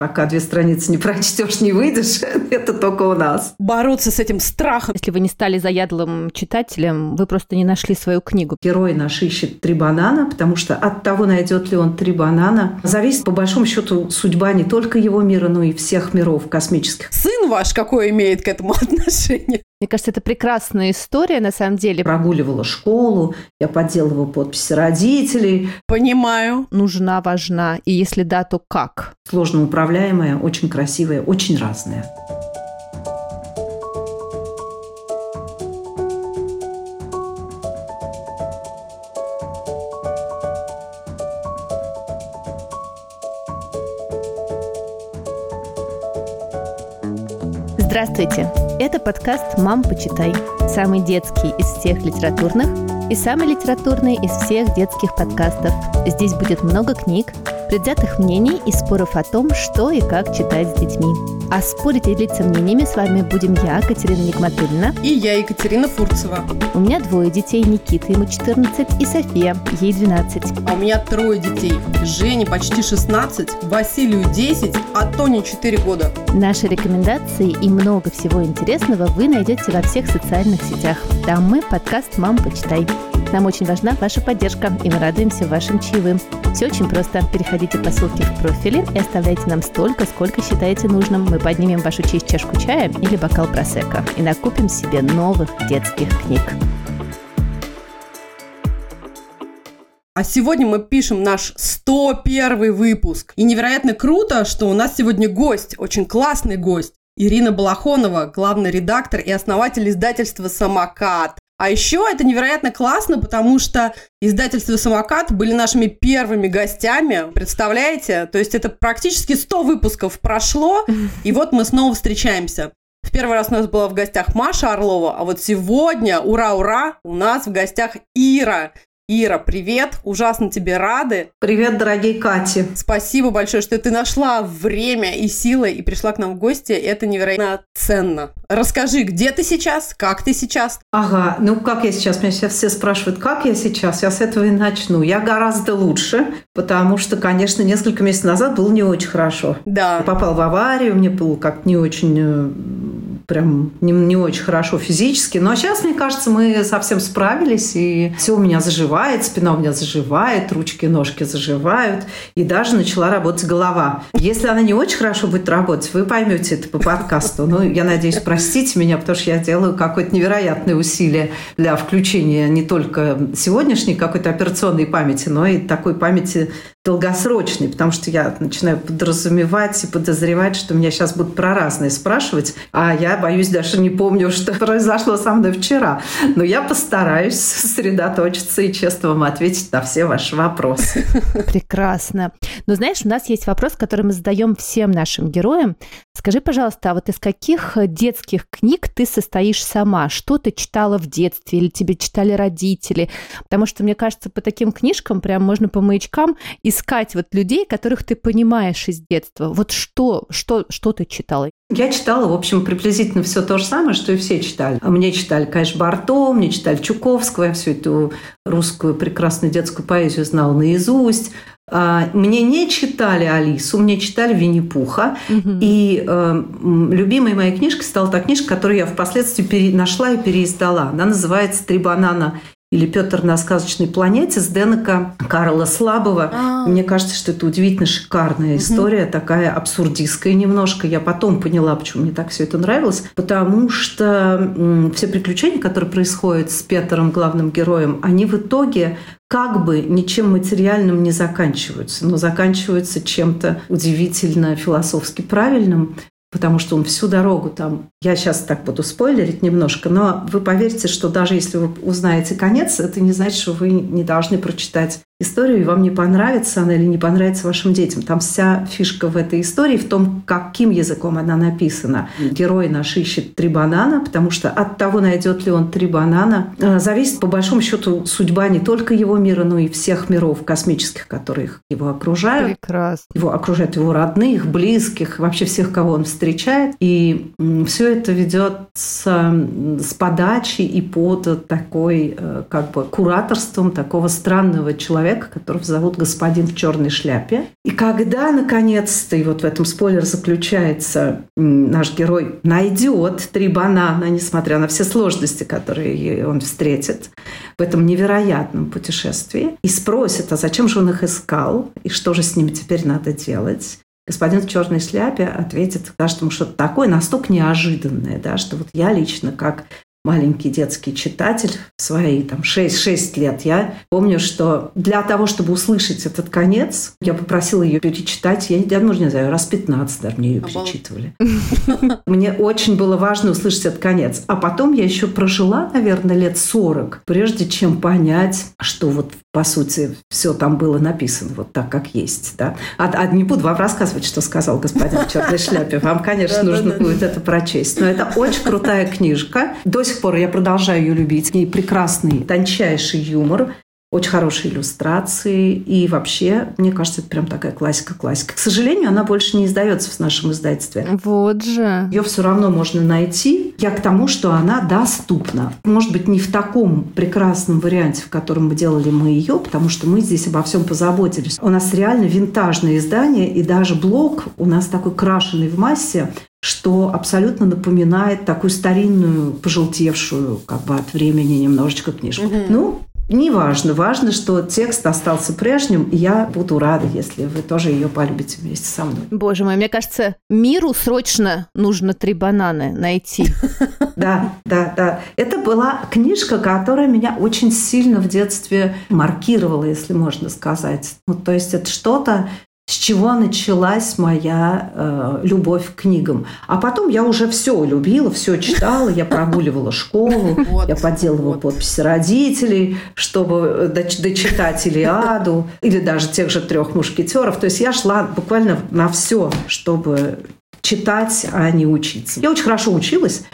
Пока две страницы не прочтешь, не выйдешь, это только у нас. Бороться с этим страхом. Если вы не стали заядлым читателем, вы просто не нашли свою книгу. Герой наш ищет три банана, потому что от того, найдет ли он три банана, зависит по большому счету судьба не только его мира, но и всех миров космических. Сын ваш какое имеет к этому отношение? Мне кажется, это прекрасная история, на самом деле. Прогуливала школу, я подделывала подписи родителей. Понимаю. Нужна, важна. И если да, то как? Сложно управляемая, очень красивая, очень разная. Здравствуйте! Это подкаст «Мам, почитай». Самый детский из всех литературных и самый литературный из всех детских подкастов. Здесь будет много книг, предвзятых мнений и споров о том, что и как читать с детьми. А спорить и делиться мнениями с вами будем я, Катерина Нигматульна. И я, Екатерина Фурцева. У меня двое детей, Никита, ему 14, и София, ей 12. А у меня трое детей. Жене почти 16, Василию 10, а Тоне 4 года. Наши рекомендации и много всего интересного вы найдете во всех социальных сетях. Там мы подкаст «Мам, почитай». Нам очень важна ваша поддержка, и мы радуемся вашим чаевым. Все очень просто. Переходите по ссылке в профиле и оставляйте нам столько, сколько считаете нужным. Мы поднимем вашу честь чашку чая или бокал просека и накупим себе новых детских книг. А сегодня мы пишем наш 101 выпуск. И невероятно круто, что у нас сегодня гость, очень классный гость. Ирина Балахонова, главный редактор и основатель издательства «Самокат». А еще это невероятно классно, потому что издательство «Самокат» были нашими первыми гостями, представляете? То есть это практически 100 выпусков прошло, и вот мы снова встречаемся. В первый раз у нас была в гостях Маша Орлова, а вот сегодня, ура-ура, у нас в гостях Ира. Ира, привет! Ужасно тебе рады. Привет, дорогие Кати. Спасибо большое, что ты нашла время и силы и пришла к нам в гости. Это невероятно ценно. Расскажи, где ты сейчас? Как ты сейчас? Ага, ну как я сейчас? Меня сейчас все спрашивают, как я сейчас? Я с этого и начну. Я гораздо лучше, потому что, конечно, несколько месяцев назад было не очень хорошо. Да. Я попал в аварию, мне было как не очень э, прям не, не очень хорошо физически. Но сейчас, мне кажется, мы совсем справились, и все у меня заживает, спина у меня заживает, ручки, ножки заживают, и даже начала работать голова. Если она не очень хорошо будет работать, вы поймете это по подкасту. Ну, я надеюсь, простите меня, потому что я делаю какое-то невероятное усилие для включения не только сегодняшней какой-то операционной памяти, но и такой памяти долгосрочной, потому что я начинаю подразумевать и подозревать, что меня сейчас будут про разные спрашивать, а я боюсь, даже не помню, что произошло со мной вчера. Но я постараюсь сосредоточиться и честно вам ответить на все ваши вопросы. Прекрасно. Но знаешь, у нас есть вопрос, который мы задаем всем нашим героям. Скажи, пожалуйста, а вот из каких детских книг ты состоишь сама? Что ты читала в детстве или тебе читали родители? Потому что, мне кажется, по таким книжкам прям можно по маячкам искать вот людей, которых ты понимаешь из детства. Вот что, что, что ты читала? Я читала, в общем, приблизительно все то же самое, что и все читали. Мне читали, конечно, Барто, мне читали Чуковского, я всю эту русскую прекрасную детскую поэзию знала наизусть. А, мне не читали Алису, мне читали Винни-Пуха. Угу. И э, любимой моей книжкой стала та книжка, которую я впоследствии пере... нашла и переиздала. Она называется «Три банана или Петр на сказочной планете с Денека Карла Слабого. А-а-а. Мне кажется, что это удивительно шикарная история, угу. такая абсурдистская немножко. Я потом поняла, почему мне так все это нравилось. Потому что все приключения, которые происходят с Петром, главным героем, они в итоге как бы ничем материальным не заканчиваются, но заканчиваются чем-то удивительно философски правильным, потому что он всю дорогу там... Я сейчас так буду спойлерить немножко, но вы поверьте, что даже если вы узнаете конец, это не значит, что вы не должны прочитать историю, и вам не понравится она или не понравится вашим детям. Там вся фишка в этой истории в том, каким языком она написана. Герой наш ищет три банана, потому что от того, найдет ли он три банана, э, зависит по большому счету судьба не только его мира, но и всех миров космических, которые его окружают. Прекрасно. Его окружают его родных, близких, вообще всех, кого он встречает. И все это ведет с, с подачи и под такой э, как бы кураторством такого странного человека, человека, которого зовут господин в черной шляпе. И когда, наконец-то, и вот в этом спойлер заключается, наш герой найдет три банана, несмотря на все сложности, которые он встретит в этом невероятном путешествии, и спросит, а зачем же он их искал, и что же с ними теперь надо делать, господин в черной шляпе ответит, скажет ему что-то такое настолько неожиданное, да, что вот я лично как маленький детский читатель в свои там 6-6 лет. Я помню, что для того, чтобы услышать этот конец, я попросила ее перечитать. Я, я ну, не знаю, раз 15 даже мне ее перечитывали. Мне очень было важно услышать этот конец. А потом я еще прожила, наверное, лет 40, прежде чем понять, что вот по сути, все там было написано вот так, как есть. Да? А, а не буду вам рассказывать, что сказал господин в черной шляпе. Вам, конечно, нужно будет это прочесть. Но это очень крутая книжка. До сих пор я продолжаю ее любить. Ней прекрасный, тончайший юмор очень хорошие иллюстрации. И вообще, мне кажется, это прям такая классика-классика. К сожалению, она больше не издается в нашем издательстве. Вот же. Ее все равно можно найти. Я к тому, что она доступна. Может быть, не в таком прекрасном варианте, в котором мы делали мы ее, потому что мы здесь обо всем позаботились. У нас реально винтажное издание, и даже блок у нас такой крашеный в массе, что абсолютно напоминает такую старинную, пожелтевшую как бы от времени немножечко книжку. Угу. Ну, не важно. Важно, что текст остался прежним, и я буду рада, если вы тоже ее полюбите вместе со мной. Боже мой, мне кажется, миру срочно нужно три бананы найти. Да, да, да. Это была книжка, которая меня очень сильно в детстве маркировала, если можно сказать. Ну, то есть это что-то, с чего началась моя э, любовь к книгам. А потом я уже все любила, все читала, я прогуливала школу, вот, я подделывала вот. подписи родителей, чтобы дочитать Илиаду или даже тех же трех мушкетеров. То есть я шла буквально на все, чтобы читать, а не учиться. Я очень хорошо училась,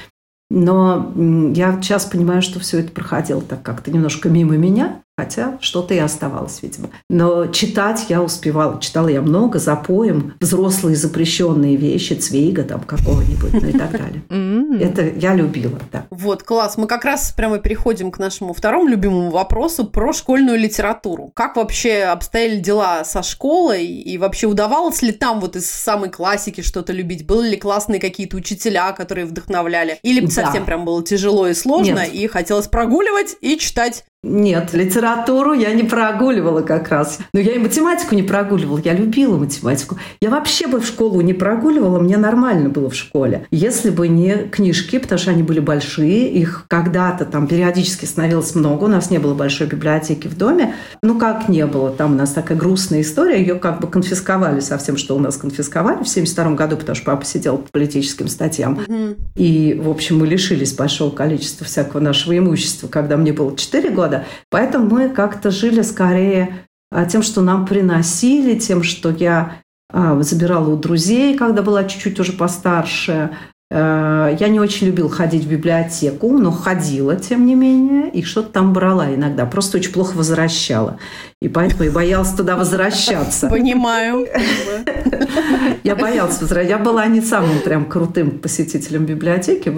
но я сейчас понимаю, что все это проходило так как-то немножко мимо меня. Хотя что-то и оставалось, видимо. Но читать я успевала. Читала я много, за поем. Взрослые запрещенные вещи, Цвейга там какого-нибудь, ну и так далее. Это я любила, да. Вот, класс. Мы как раз прямо переходим к нашему второму любимому вопросу про школьную литературу. Как вообще обстояли дела со школой? И вообще удавалось ли там вот из самой классики что-то любить? Были ли классные какие-то учителя, которые вдохновляли? Или совсем прям было тяжело и сложно, и хотелось прогуливать и читать нет, литературу я не прогуливала как раз. Но я и математику не прогуливала. Я любила математику. Я вообще бы в школу не прогуливала. Мне нормально было в школе. Если бы не книжки, потому что они были большие. Их когда-то там периодически становилось много. У нас не было большой библиотеки в доме. Ну, как не было. Там у нас такая грустная история. Ее как бы конфисковали совсем, что у нас конфисковали в 72 году, потому что папа сидел по политическим статьям. Угу. И, в общем, мы лишились большого количества всякого нашего имущества, когда мне было 4 года года. Поэтому мы как-то жили скорее а, тем, что нам приносили, тем, что я а, забирала у друзей, когда была чуть-чуть уже постарше. Э, я не очень любил ходить в библиотеку, но ходила, тем не менее, и что-то там брала иногда. Просто очень плохо возвращала. И поэтому я боялась туда возвращаться. Понимаю. Я боялась возвращаться. Я была не самым прям крутым посетителем библиотеки.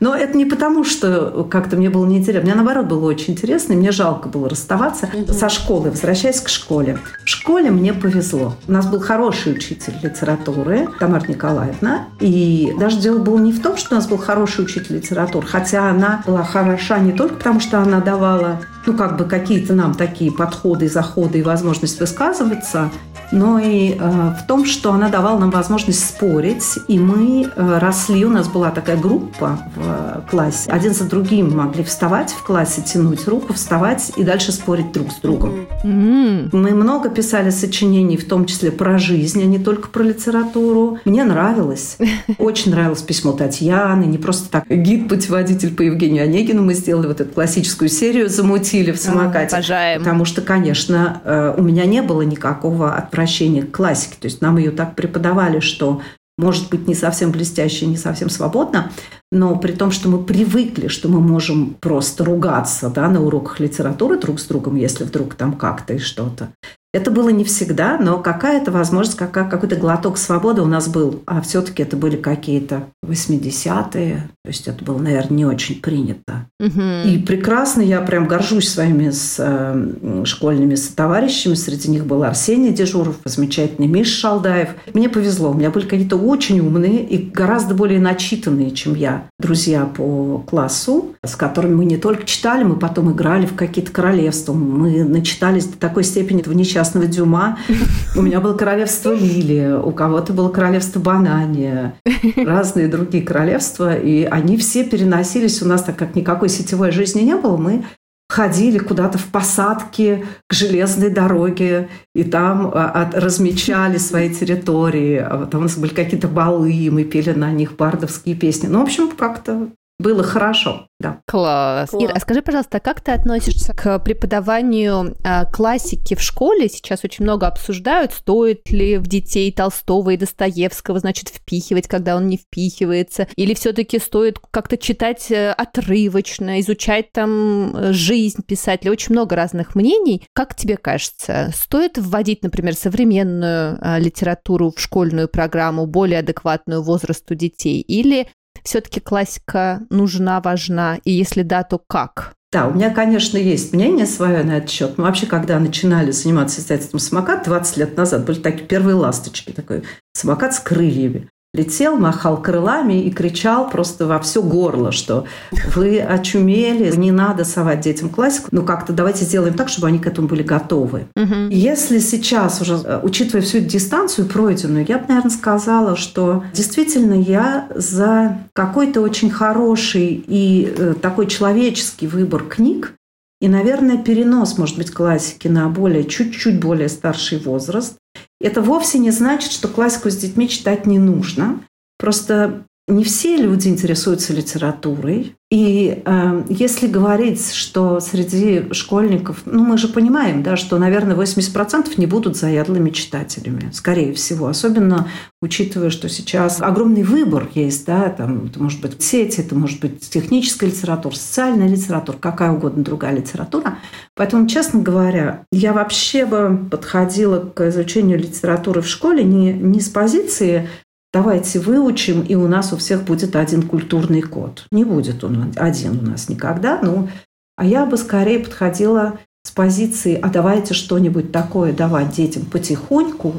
Но это не потому, что как-то мне было неинтересно. Мне, наоборот, было очень интересно, и мне жалко было расставаться со школы, возвращаясь к школе. В школе мне повезло. У нас был хороший учитель литературы, Тамара Николаевна. И даже дело было не в том, что у нас был хороший учитель литературы, хотя она была хороша не только потому, что она давала ну, как бы какие-то нам такие подходы, заходы и возможность высказываться, но и э, в том, что она давала нам возможность спорить, и мы э, росли, у нас была такая группа в э, классе, один за другим могли вставать в классе, тянуть руку, вставать и дальше спорить друг с другом. Mm-hmm. Мы много писали сочинений, в том числе про жизнь, а не только про литературу. Мне нравилось. Очень нравилось письмо Татьяны, не просто так гид-путеводитель по Евгению Онегину мы сделали вот эту классическую серию, замутили в самокате. Обожаем. Потому что, конечно, у меня не было никакого отправления обращение к классике. То есть нам ее так преподавали, что может быть не совсем блестяще, не совсем свободно, но при том, что мы привыкли, что мы можем просто ругаться да, на уроках литературы друг с другом, если вдруг там как-то и что-то. Это было не всегда, но какая-то возможность, какой-то глоток свободы у нас был. А все-таки это были какие-то 80-е, то есть это было, наверное, не очень принято. Угу. И прекрасно, я прям горжусь своими с, э, школьными товарищами. Среди них был Арсений Дежуров, замечательный Миша Шалдаев. Мне повезло, у меня были какие-то очень умные и гораздо более начитанные, чем я, друзья по классу, с которыми мы не только читали, мы потом играли в какие-то королевства. Мы начитались до такой степени этого несчастного Дюма. У меня было королевство Лили, у кого-то было королевство Банани, разные другие королевства. И они все переносились у нас, так как никакой сетевой жизни не было, мы ходили куда-то в посадки к железной дороге, и там а, размечали свои территории. А потом у нас были какие-то балы, и мы пели на них бардовские песни. Ну, в общем, как-то было хорошо, да. Класс. Класс. Ира, а скажи, пожалуйста, как ты относишься к преподаванию э, классики в школе? Сейчас очень много обсуждают, стоит ли в детей Толстого и Достоевского, значит, впихивать, когда он не впихивается, или все-таки стоит как-то читать э, отрывочно, изучать там э, жизнь писателя. Очень много разных мнений. Как тебе кажется, стоит вводить, например, современную э, литературу в школьную программу, более адекватную возрасту детей, или все-таки классика нужна, важна? И если да, то как? Да, у меня, конечно, есть мнение свое на этот счет. Мы вообще, когда начинали заниматься издательством «Самокат» 20 лет назад, были такие первые ласточки, такой самокат с крыльями летел, махал крылами и кричал просто во все горло, что вы очумели, не надо совать детям классику, ну как-то давайте сделаем так, чтобы они к этому были готовы. Угу. Если сейчас уже, э, учитывая всю эту дистанцию пройденную, я бы, наверное, сказала, что действительно я за какой-то очень хороший и э, такой человеческий выбор книг, и, наверное, перенос, может быть, классики на более, чуть-чуть более старший возраст. Это вовсе не значит, что классику с детьми читать не нужно. Просто не все люди интересуются литературой. И э, если говорить, что среди школьников, ну мы же понимаем, да, что, наверное, 80% не будут заядлыми читателями, скорее всего. Особенно учитывая, что сейчас огромный выбор есть, да, там, это может быть сети, это может быть техническая литература, социальная литература, какая угодно другая литература. Поэтому, честно говоря, я вообще бы подходила к изучению литературы в школе не, не с позиции давайте выучим, и у нас у всех будет один культурный код. Не будет он один у нас никогда. Ну, а я бы скорее подходила с позиции, а давайте что-нибудь такое давать детям потихоньку,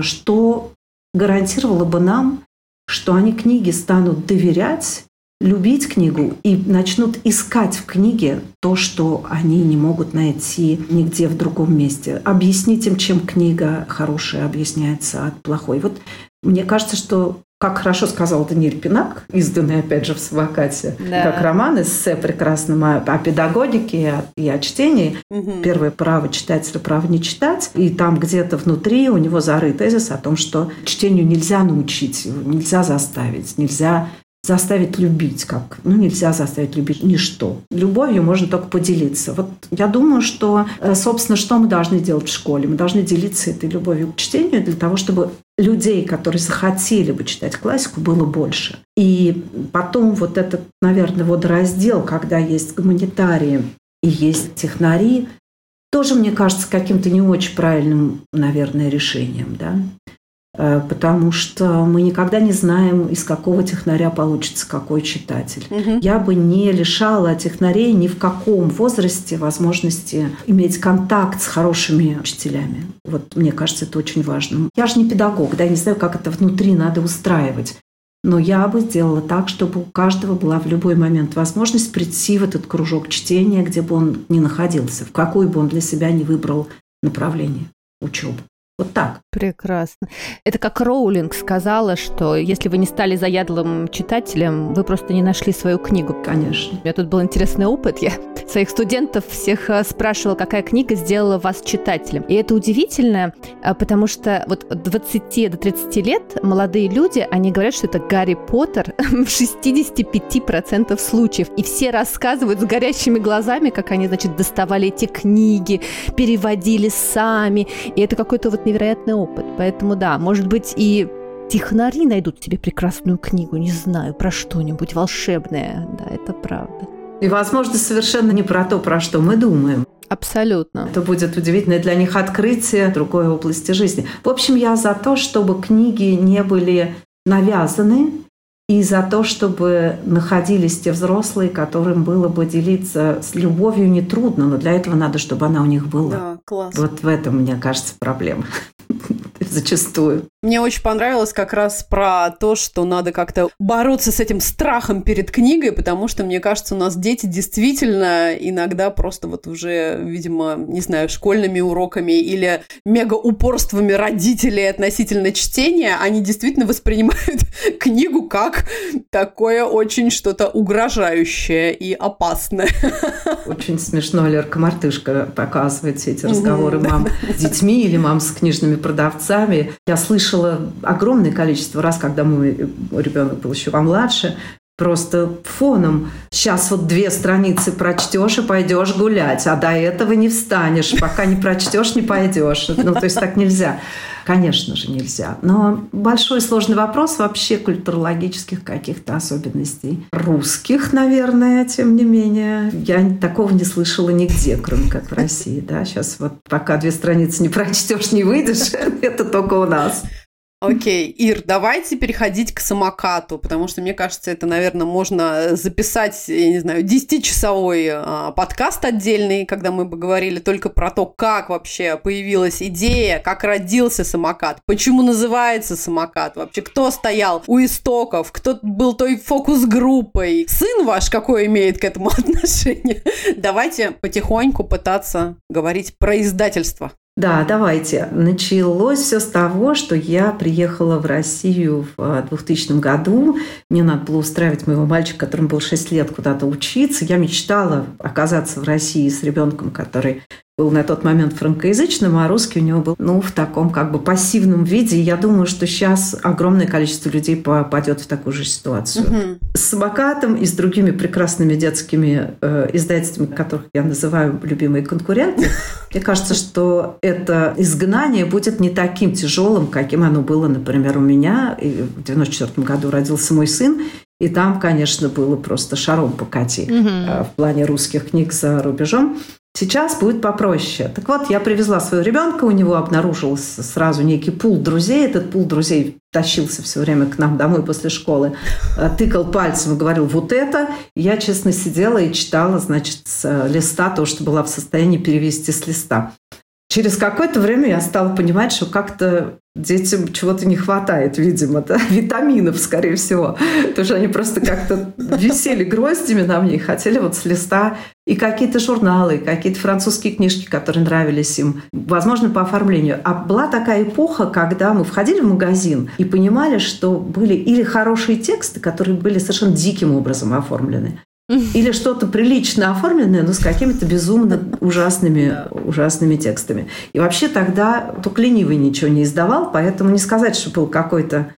что гарантировало бы нам, что они книги станут доверять, любить книгу и начнут искать в книге то, что они не могут найти нигде в другом месте. Объяснить им, чем книга хорошая объясняется от плохой. Вот мне кажется, что как хорошо сказал Даниэль Пинак, изданный, опять же, в «Самокате», да. как роман, эссе прекрасном о, о педагогике и о чтении. Угу. Первое право читателя, право не читать. И там где-то внутри у него зарыт тезис о том, что чтению нельзя научить, нельзя заставить, нельзя заставить любить, как, ну, нельзя заставить любить ничто. Любовью можно только поделиться. Вот я думаю, что, э, собственно, что мы должны делать в школе? Мы должны делиться этой любовью к чтению для того, чтобы людей, которые захотели бы читать классику, было больше. И потом вот этот, наверное, водораздел, когда есть гуманитарии и есть технари, тоже, мне кажется, каким-то не очень правильным, наверное, решением. Да? Э, потому что мы никогда не знаем, из какого технаря получится какой читатель. Угу. Я бы не лишала технарей ни в каком возрасте возможности иметь контакт с хорошими учителями. Вот мне кажется, это очень важно. Я же не педагог, да, я не знаю, как это внутри надо устраивать. Но я бы сделала так, чтобы у каждого была в любой момент возможность прийти в этот кружок чтения, где бы он ни находился, в какой бы он для себя не выбрал направление учебы. Вот так. Прекрасно. Это как Роулинг сказала, что если вы не стали заядлым читателем, вы просто не нашли свою книгу. Конечно. У меня тут был интересный опыт. Я своих студентов всех э, спрашивала, какая книга сделала вас читателем. И это удивительно, э, потому что вот от 20 до 30 лет молодые люди, они говорят, что это Гарри Поттер в 65% случаев. И все рассказывают с горящими глазами, как они, значит, доставали эти книги, переводили сами. И это какой-то вот невероятный опыт. Поэтому да, может быть и технари найдут тебе прекрасную книгу, не знаю, про что-нибудь волшебное. Да, это правда. И, возможно, совершенно не про то, про что мы думаем. Абсолютно. Это будет удивительное для них открытие другой области жизни. В общем, я за то, чтобы книги не были навязаны, и за то, чтобы находились те взрослые, которым было бы делиться с любовью нетрудно, но для этого надо, чтобы она у них была. Да, класс. Вот в этом, мне кажется, проблема зачастую. Мне очень понравилось как раз про то, что надо как-то бороться с этим страхом перед книгой, потому что, мне кажется, у нас дети действительно иногда просто вот уже, видимо, не знаю, школьными уроками или мега упорствами родителей относительно чтения, они действительно воспринимают книгу как такое очень что-то угрожающее и опасное. Очень смешно Лерка Мартышка показывает все эти разговоры мам с детьми или мам с книжными продавцами. Я слышала слышала огромное количество раз, когда мой ребенок был еще помладше, просто фоном. Сейчас вот две страницы прочтешь и пойдешь гулять, а до этого не встанешь, пока не прочтешь, не пойдешь. Ну, то есть так нельзя. Конечно же, нельзя. Но большой сложный вопрос вообще культурологических каких-то особенностей. Русских, наверное, тем не менее. Я такого не слышала нигде, кроме как в России. Да? Сейчас вот пока две страницы не прочтешь, не выйдешь, это только у нас. Окей, Ир, давайте переходить к самокату, потому что, мне кажется, это, наверное, можно записать, я не знаю, 10-часовой а, подкаст отдельный, когда мы бы говорили только про то, как вообще появилась идея, как родился самокат, почему называется самокат, вообще кто стоял у истоков, кто был той фокус-группой, сын ваш какой имеет к этому отношение. Давайте потихоньку пытаться говорить про издательство. Да, давайте. Началось все с того, что я приехала в Россию в 2000 э, году. Мне надо было устраивать моего мальчика, которому был 6 лет, куда-то учиться. Я мечтала оказаться в России с ребенком, который был на тот момент франкоязычным, а русский у него был ну, в таком как бы пассивном виде. И я думаю, что сейчас огромное количество людей попадет в такую же ситуацию. Угу. С самокатом и с другими прекрасными детскими э, издательствами, которых я называю любимые конкуренты, мне кажется, что это изгнание будет не таким тяжелым, каким оно было, например, у меня. И в 94 году родился мой сын, и там, конечно, было просто шаром покати угу. в плане русских книг за рубежом. Сейчас будет попроще. Так вот, я привезла своего ребенка, у него обнаружился сразу некий пул друзей. Этот пул друзей тащился все время к нам домой после школы, э, тыкал пальцем и говорил «вот это». Я, честно, сидела и читала, значит, с э, листа то, что была в состоянии перевести с листа. Через какое-то время я стала понимать, что как-то детям чего-то не хватает, видимо, да? витаминов, скорее всего. Потому что они просто как-то висели гроздями на мне и хотели вот с листа и какие-то журналы, какие-то французские книжки, которые нравились им, возможно, по оформлению. А была такая эпоха, когда мы входили в магазин и понимали, что были или хорошие тексты, которые были совершенно диким образом оформлены, или что-то прилично оформленное, но с какими-то безумно ужасными, ужасными текстами. И вообще тогда только ленивый ничего не издавал, поэтому не сказать, что был какой-то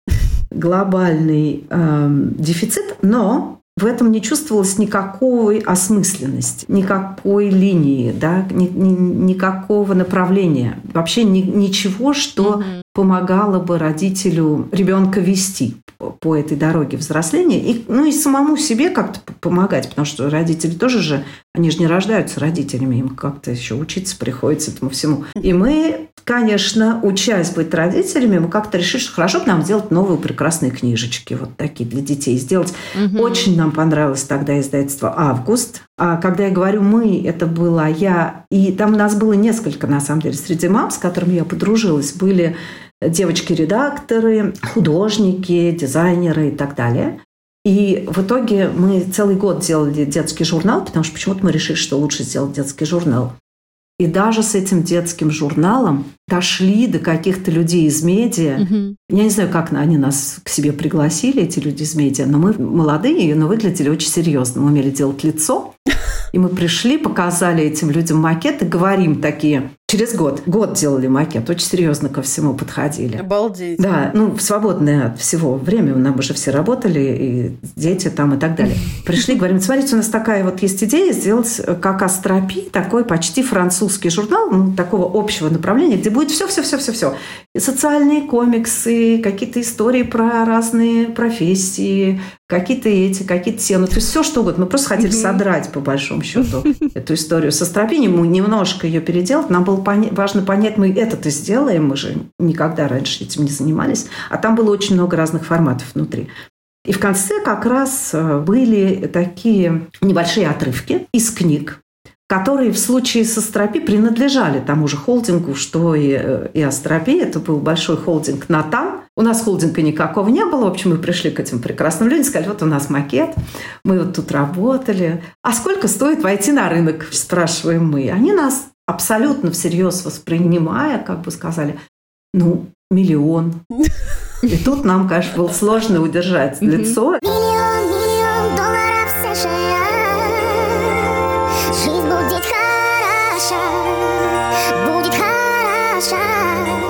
глобальный э, дефицит, но в этом не чувствовалось никакой осмысленности, никакой линии, да, ни, ни, никакого направления, вообще ни, ничего, что mm-hmm. помогало бы родителю ребенка вести по этой дороге взросления, и, ну и самому себе как-то помогать, потому что родители тоже же, они же не рождаются родителями, им как-то еще учиться приходится этому всему. И мы, конечно, учась быть родителями, мы как-то решили, что хорошо бы нам сделать новые прекрасные книжечки, вот такие для детей сделать. Угу. Очень нам понравилось тогда издательство «Август». А когда я говорю «мы», это была я, и там у нас было несколько, на самом деле, среди мам, с которыми я подружилась, были девочки-редакторы, художники, дизайнеры и так далее. И в итоге мы целый год делали детский журнал, потому что почему-то мы решили, что лучше сделать детский журнал. И даже с этим детским журналом дошли до каких-то людей из медиа. Угу. Я не знаю, как они нас к себе пригласили, эти люди из медиа, но мы молодые, но выглядели очень серьезно. Мы умели делать лицо. И мы пришли, показали этим людям макет и говорим такие, Через год. Год делали макет. Очень серьезно ко всему подходили. Обалдеть. Да, ну, в свободное от всего время. Нам уже все работали, и дети там и так далее. Пришли, говорим, смотрите, у нас такая вот есть идея сделать э, как Астропи, такой почти французский журнал, ну, такого общего направления, где будет все-все-все-все-все. Социальные комиксы, какие-то истории про разные профессии, какие-то эти, какие-то темы. То есть все что угодно. Мы просто хотели содрать, по большому счету, эту историю со Астропи, мы немножко ее переделать. Нам было поня- важно понять, мы это-то сделаем, мы же никогда раньше этим не занимались. А там было очень много разных форматов внутри. И в конце как раз э, были такие небольшие отрывки из книг, которые в случае с Астропи принадлежали тому же холдингу, что и, э, и Астропи. Это был большой холдинг «Натан». У нас холдинга никакого не было. В общем, мы пришли к этим прекрасным людям, сказали, вот у нас макет, мы вот тут работали. А сколько стоит войти на рынок, спрашиваем мы. Они нас абсолютно всерьез воспринимая, как бы сказали, ну, миллион. И тут нам, конечно, было сложно удержать лицо. Миллион,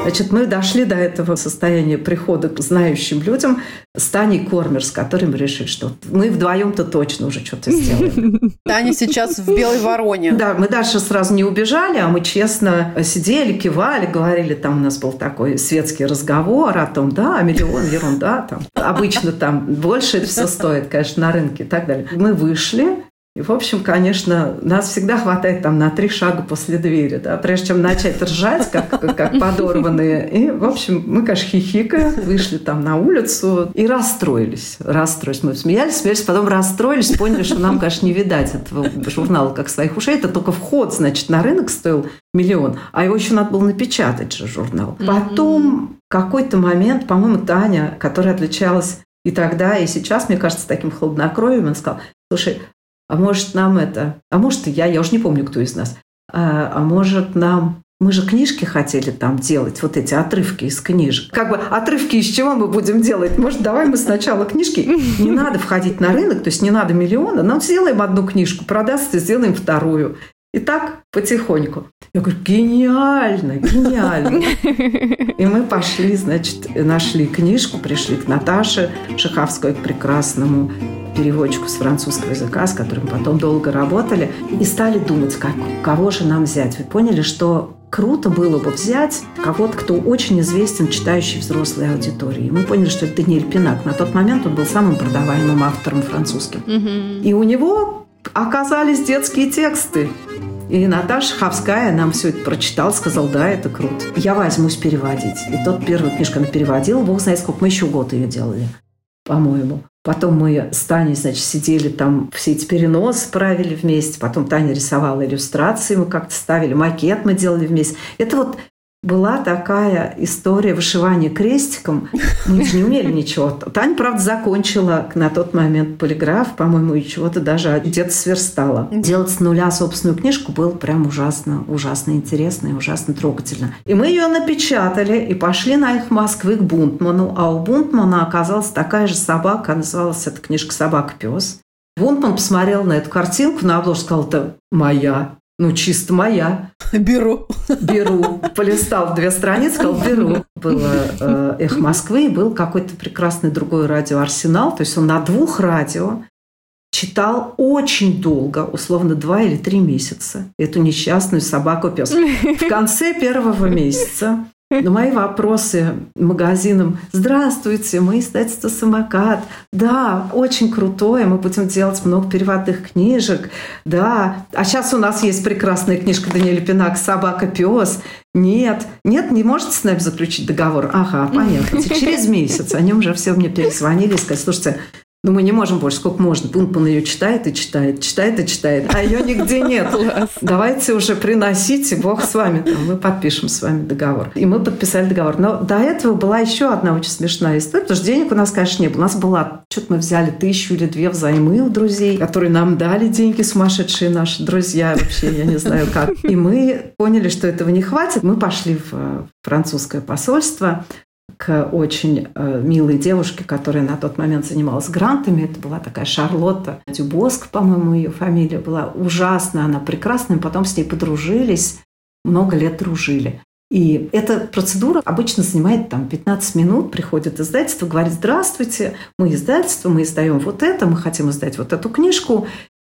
Значит, мы дошли до этого состояния прихода к знающим людям с Таней Кормер, с которой мы решили, что мы вдвоем-то точно уже что-то сделаем. Таня сейчас в Белой Вороне. Да, мы дальше сразу не убежали, а мы честно сидели, кивали, говорили, там у нас был такой светский разговор о том, да, миллион, ерунда, там. Обычно там больше это все стоит, конечно, на рынке и так далее. Мы вышли, и, в общем, конечно, нас всегда хватает там на три шага после двери, да, прежде чем начать ржать, как, как, подорванные. И, в общем, мы, конечно, хихикая, вышли там на улицу и расстроились. Расстроились. Мы смеялись, смеялись, потом расстроились, поняли, что нам, конечно, не видать этого журнала как своих ушей. Это только вход, значит, на рынок стоил миллион, а его еще надо было напечатать же журнал. Потом какой-то момент, по-моему, Таня, которая отличалась и тогда, и сейчас, мне кажется, таким хладнокровием, она сказала, слушай, а может нам это, а может я, я уже не помню, кто из нас, а, а может нам, мы же книжки хотели там делать, вот эти отрывки из книжек. Как бы отрывки из чего мы будем делать? Может, давай мы сначала книжки, не надо входить на рынок, то есть не надо миллиона, но сделаем одну книжку, продастся, сделаем вторую. И так потихоньку. Я говорю, гениально, гениально. И мы пошли, значит, нашли книжку, пришли к Наташе Шаховской, к прекрасному переводчику с французского языка, с которым потом долго работали, и стали думать, как, кого же нам взять. Вы поняли, что круто было бы взять кого-то, кто очень известен читающей взрослой аудитории. Мы поняли, что это Даниэль Пинак. На тот момент он был самым продаваемым автором французским. И у него оказались детские тексты. И Наташа Хавская нам все это прочитала, сказал, да, это круто. Я возьмусь переводить. И тот первую книжку она переводила. Бог знает, сколько мы еще год ее делали, по-моему. Потом мы с Таней, значит, сидели там, все эти переносы правили вместе. Потом Таня рисовала иллюстрации, мы как-то ставили, макет мы делали вместе. Это вот была такая история вышивания крестиком. Мы же не умели ничего. Таня, правда, закончила на тот момент полиграф, по-моему, и чего-то даже где-то сверстала. Делать с нуля собственную книжку было прям ужасно, ужасно интересно и ужасно трогательно. И мы ее напечатали и пошли на их Москвы к Бунтману. А у Бунтмана оказалась такая же собака, называлась эта книжка «Собака-пес». Бунтман посмотрел на эту картинку на обложку, сказал, это моя. Ну, чисто моя. Беру. Беру. Полистал две страницы, сказал, беру. Было э, «Эх Москвы» и был какой-то прекрасный другой радио «Арсенал». То есть он на двух радио читал очень долго, условно два или три месяца, эту несчастную собаку пес. В конце первого месяца на мои вопросы магазинам «Здравствуйте, мы издательство «Самокат». Да, очень крутое, мы будем делать много переводных книжек. Да, а сейчас у нас есть прекрасная книжка Даниэля Пинак «Собака, пес». Нет, нет, не можете с нами заключить договор? Ага, понятно. Через месяц они уже все мне перезвонили и сказали, слушайте, ну, мы не можем больше, сколько можно. Пункман ее читает и читает, читает и читает, а ее нигде нет. Давайте уже приносите, Бог с вами, мы подпишем с вами договор. И мы подписали договор. Но до этого была еще одна очень смешная история, потому что денег у нас, конечно, не было. У нас была, что-то мы взяли тысячу или две взаймы у друзей, которые нам дали деньги, сумасшедшие наши друзья вообще, я не знаю как. И мы поняли, что этого не хватит. Мы пошли в французское посольство, к очень э, милой девушке, которая на тот момент занималась грантами. Это была такая Шарлотта Дюбоск, по-моему, ее фамилия была ужасная, она прекрасная. Потом с ней подружились. много лет дружили. И эта процедура обычно занимает там 15 минут. Приходит издательство, говорит, здравствуйте, мы издательство, мы издаем вот это, мы хотим издать вот эту книжку.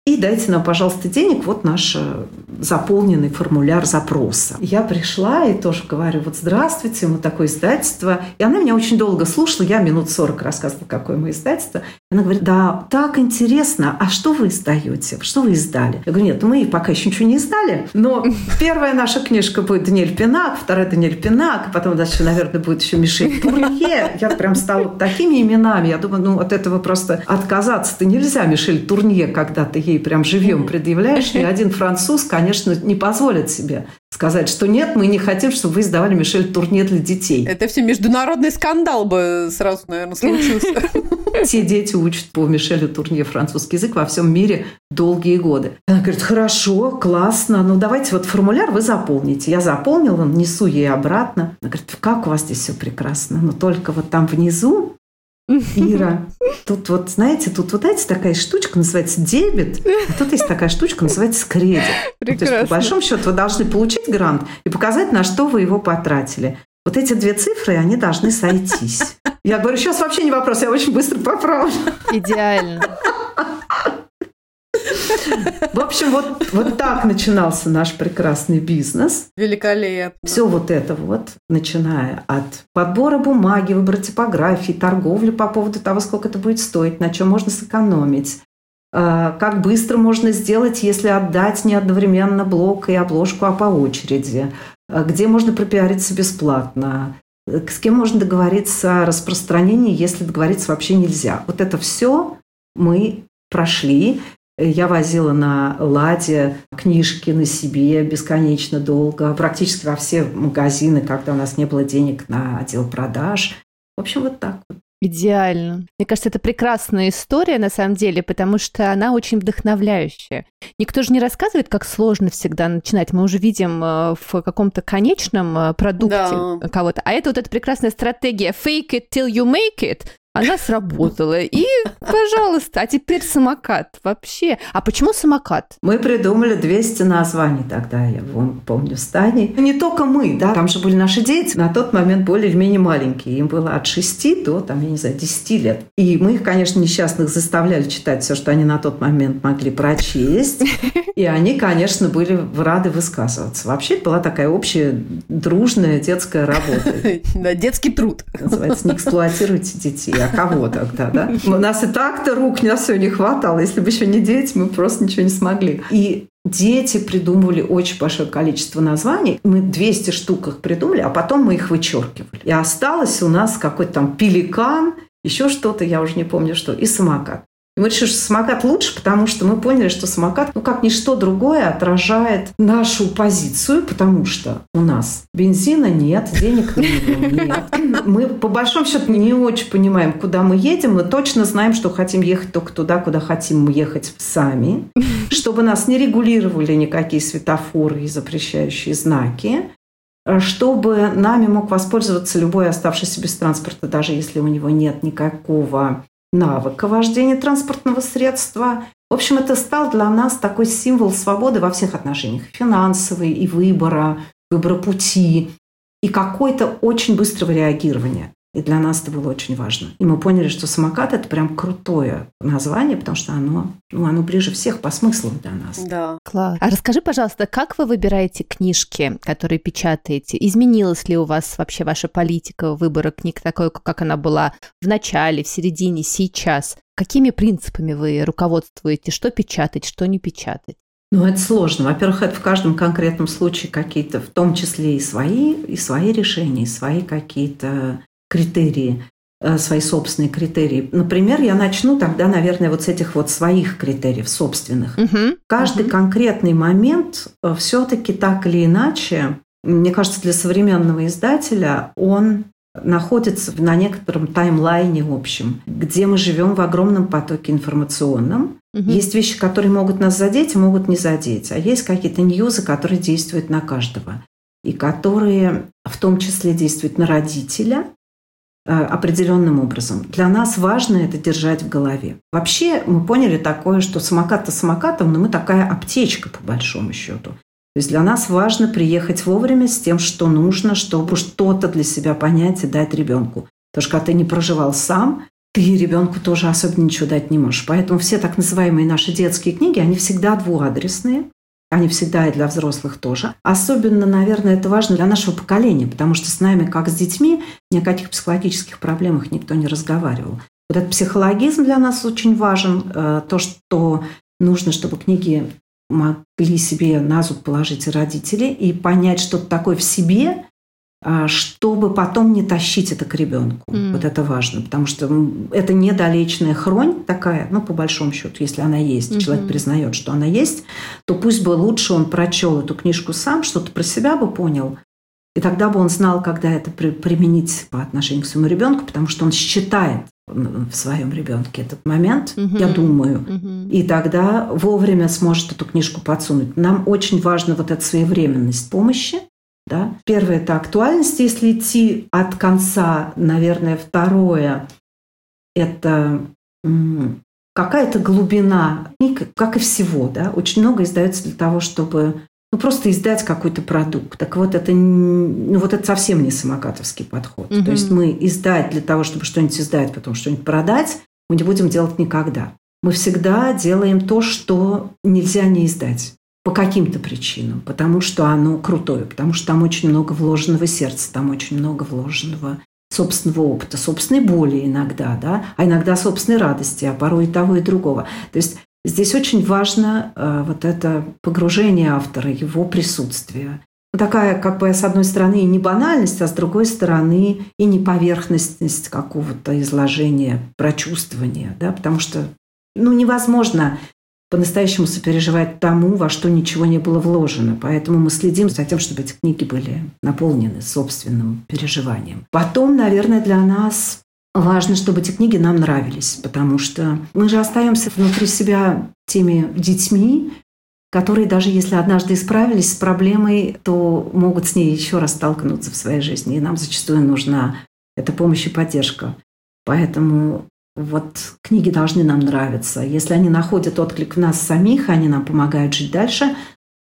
И дайте нам, пожалуйста, денег, вот наш э, заполненный формуляр запроса. Я пришла и тоже говорю, вот здравствуйте, мы такое издательство. И она меня очень долго слушала, я минут 40 рассказывала, какое мы издательство. Она говорит, да, так интересно, а что вы издаете? Что вы издали? Я говорю, нет, мы пока еще ничего не издали, но первая наша книжка будет Даниэль Пинак, вторая Даниэль Пинак, потом дальше, наверное, будет еще Мишель Турнье. Я прям стала такими именами. Я думаю, ну от этого просто отказаться-то нельзя, Мишель Турнье, когда ты ей прям живьем предъявляешь. Ни один француз, конечно, не позволит себе сказать, что нет, мы не хотим, чтобы вы издавали Мишель Турне для детей. Это все международный скандал бы сразу, наверное, случился. Все дети учат по Мишелю Турне французский язык во всем мире долгие годы. Она говорит, хорошо, классно, ну давайте вот формуляр вы заполните. Я заполнила, несу ей обратно. Она говорит, как у вас здесь все прекрасно, но только вот там внизу Ира, тут вот, знаете, тут вот, знаете, такая штучка называется дебет, а тут есть такая штучка называется кредит. Прекрасно. То есть, по большому счету, вы должны получить грант и показать, на что вы его потратили. Вот эти две цифры, они должны сойтись. Я говорю, сейчас вообще не вопрос, я очень быстро поправлю. Идеально. В общем, вот, вот так начинался наш прекрасный бизнес. Великолепно. Все вот это вот, начиная от подбора бумаги, выбора типографии, торговли по поводу того, сколько это будет стоить, на чем можно сэкономить, а, как быстро можно сделать, если отдать не одновременно блок и обложку, а по очереди, А где можно пропиариться бесплатно, с кем можно договориться о распространении, если договориться вообще нельзя. Вот это все мы прошли. Я возила на «Ладе» книжки на себе бесконечно долго, практически во все магазины, когда у нас не было денег на отдел продаж. В общем, вот так вот. Идеально. Мне кажется, это прекрасная история на самом деле, потому что она очень вдохновляющая. Никто же не рассказывает, как сложно всегда начинать. Мы уже видим э, в каком-то конечном э, продукте Да. кого-то. А это вот эта прекрасная стратегия fake it till you make it. Она сработала. И, пожалуйста, а теперь самокат. Вообще. А почему самокат? Мы придумали 200 названий тогда, я помню, в стане. Не только мы, да, там же были наши дети, на тот момент более или менее маленькие. Им было от 6 до, там, я не знаю, 10 лет. И мы их, конечно, несчастных заставляли читать все, что они на тот момент могли прочесть. И они, конечно, были рады высказываться. Вообще, была такая общая, дружная детская работа. Да, детский труд. Называется, не эксплуатируйте детей. А кого тогда, да? У нас и так-то рук на все не хватало. Если бы еще не дети, мы просто ничего не смогли. И дети придумывали очень большое количество названий. Мы 200 штук их придумали, а потом мы их вычеркивали. И осталось у нас какой-то там пеликан, еще что-то, я уже не помню что, и самокат. И мы решили, что самокат лучше, потому что мы поняли, что самокат, ну как ничто другое, отражает нашу позицию, потому что у нас бензина нет, денег нет. Мы по большому счету не очень понимаем, куда мы едем. Мы точно знаем, что хотим ехать только туда, куда хотим ехать сами. Чтобы нас не регулировали никакие светофоры и запрещающие знаки чтобы нами мог воспользоваться любой оставшийся без транспорта, даже если у него нет никакого навыка вождения транспортного средства. В общем, это стал для нас такой символ свободы во всех отношениях. Финансовой и выбора, выбора пути, и какой-то очень быстрого реагирования. И для нас это было очень важно. И мы поняли, что самокат – это прям крутое название, потому что оно, ну, оно ближе всех по смыслу для нас. Да. Класс. А расскажи, пожалуйста, как вы выбираете книжки, которые печатаете? Изменилась ли у вас вообще ваша политика выбора книг такой, как она была в начале, в середине, сейчас? Какими принципами вы руководствуете? Что печатать, что не печатать? Ну, это сложно. Во-первых, это в каждом конкретном случае какие-то, в том числе и свои, и свои решения, и свои какие-то критерии, э, свои собственные критерии. Например, я начну тогда, наверное, вот с этих вот своих критериев собственных. Мгм. Каждый Мгм. конкретный момент все-таки так или иначе, мне кажется, для современного издателя он находится на некотором таймлайне общем, где мы живем в огромном потоке информационном. Мгм. Есть вещи, которые могут нас задеть, а могут не задеть. А есть какие-то ньюзы, которые действуют на каждого. И которые в том числе действуют на родителя э, определенным образом. Для нас важно это держать в голове. Вообще мы поняли такое, что самокат-то самокатом, но мы такая аптечка по большому счету. То есть для нас важно приехать вовремя с тем, что нужно, чтобы что-то для себя понять и дать ребенку. Потому что когда ты не проживал сам, ты ребенку тоже особенно ничего дать не можешь. Поэтому все так называемые наши детские книги, они всегда двуадресные. Они всегда и для взрослых тоже. Особенно, наверное, это важно для нашего поколения, потому что с нами, как с детьми, ни о каких психологических проблемах никто не разговаривал. Вот этот психологизм для нас очень важен. э, То, что нужно, чтобы книги могли себе на зуб положить родители и понять что-то такое в себе, чтобы потом не тащить это к ребенку. М. Вот это важно, потому что это недолечная хронь такая, ну, по большому счету, если она есть, Мгм. человек признает, что она есть, то пусть бы лучше он прочел эту книжку сам, что-то про себя бы понял, и тогда бы он знал, когда это при- применить по отношению к своему ребенку, потому что он считает в своем ребенке этот момент, Мгм. я думаю, Мгм. и тогда вовремя сможет эту книжку подсунуть. Нам очень важна вот эта своевременность помощи. Да? Первое – это актуальность, если идти от конца. Наверное, второе – это какая-то глубина, как и всего. Да? Очень много издается для того, чтобы ну, просто издать какой-то продукт. Так вот, это, ну, вот это совсем не самокатовский подход. Мгм. То есть мы издать для того, чтобы что-нибудь издать, потом что-нибудь продать, мы не будем делать никогда. Мы всегда делаем то, что нельзя не издать. По каким-то причинам. Потому что оно крутое, потому что там очень много вложенного сердца, там очень много вложенного собственного опыта, собственной боли иногда, да, а иногда собственной радости, а порой и того, и другого. То есть здесь очень важно э, вот это погружение автора, его присутствие. Ну, Такая, как бы, с одной стороны, и не банальность, а с другой стороны, и не поверхностность какого-то изложения, прочувствования, да, потому что ну, невозможно по-настоящему сопереживать тому, во что ничего не было вложено. Поэтому мы следим за тем, чтобы эти книги были наполнены собственным переживанием. Потом, наверное, для нас важно, чтобы эти книги нам нравились, потому что мы же остаемся внутри себя теми детьми, которые даже если однажды исправились с проблемой, то могут с ней еще раз столкнуться в своей жизни. И нам зачастую нужна эта помощь и поддержка. Поэтому вот книги должны нам нравиться. Если они находят отклик в нас самих, они нам помогают жить дальше,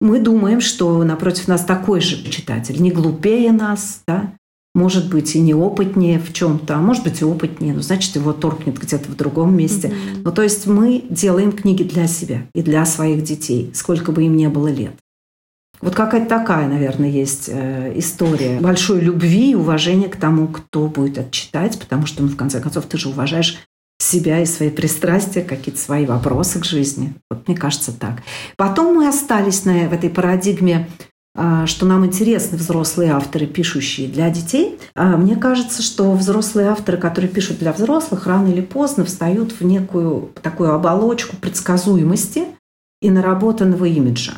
мы думаем, что напротив нас такой же читатель, не глупее нас, да, может быть, и неопытнее в чем-то, а может быть, и опытнее, но значит, его торкнет где-то в другом месте. Мгм. Ну, то есть мы делаем книги для себя и для своих детей, сколько бы им не было лет. Вот какая-то такая, наверное, есть э, история большой любви и уважения к тому, кто будет это читать, потому что, ну, в конце концов, ты же уважаешь себя и свои пристрастия, какие-то свои вопросы к жизни. Вот мне кажется так. Потом мы остались на, в этой парадигме а, что нам интересны взрослые авторы, пишущие для детей. А Мне кажется, что взрослые авторы, которые пишут для взрослых, рано или поздно встают в некую такую оболочку предсказуемости и наработанного имиджа.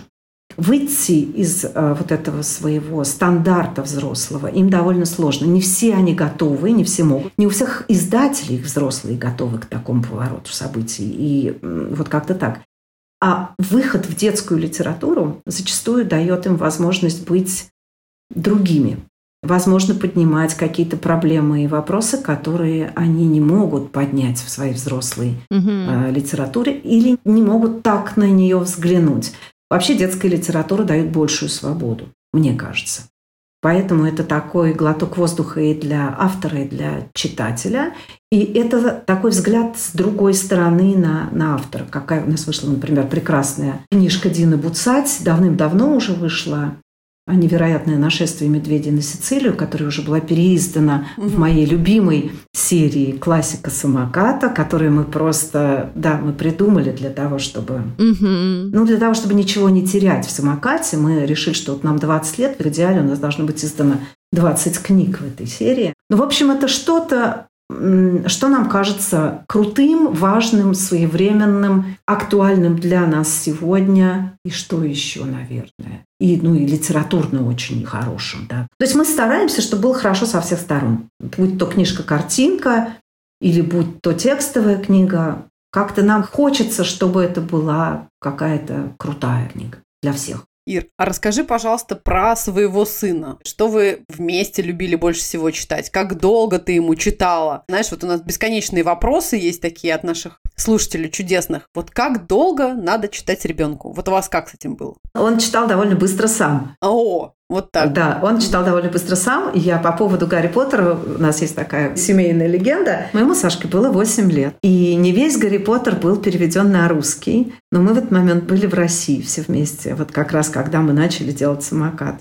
Выйти из а, вот этого своего стандарта взрослого им довольно сложно. Не все они готовы, не все могут. Не у всех издателей взрослые готовы к такому повороту событий. И вот как-то так. А выход в детскую литературу зачастую дает им возможность быть другими. Возможно, поднимать какие-то проблемы и вопросы, которые они не могут поднять в своей взрослой Мгм. э, литературе или не могут так на нее взглянуть. Вообще детская литература дает большую свободу, мне кажется. Поэтому это такой глоток воздуха и для автора, и для читателя. И это такой взгляд с другой стороны на, на автора. Какая у нас вышла, например, прекрасная книжка Дины Буцать. Давным-давно уже вышла «Невероятное нашествие медведей на Сицилию», которая уже была переиздана в Мгм. моей любимой серии «Классика самоката», которую мы просто, да, мы придумали для того, чтобы Мгм. ну, для того, чтобы ничего не терять в самокате, мы решили, что вот нам 20 лет, в идеале у нас должно быть издано 20 книг в этой серии. Ну, в общем, это что-то, что нам кажется крутым, важным, своевременным, актуальным для нас сегодня. И что еще, наверное? И, ну, и литературно очень хорошим, да. То есть мы стараемся, чтобы было хорошо со всех сторон. Будь то книжка-картинка, или будь то текстовая книга, как-то нам хочется, чтобы это была какая-то крутая книга для всех. Ир, а расскажи, пожалуйста, про своего сына. Что вы вместе любили больше всего читать? Как долго ты ему читала? Знаешь, вот у нас бесконечные вопросы есть такие от наших слушателей чудесных. Вот как долго надо читать ребенку? Вот у вас как с этим было? Он читал довольно быстро сам. О, вот так. Да, он читал довольно быстро сам. И Я по поводу Гарри Поттера, у нас есть такая семейная легенда. Моему Сашке было 8 лет. И не весь Гарри Поттер был переведен на русский. Но мы в этот момент были в России все вместе. Вот как раз когда мы начали делать самокат.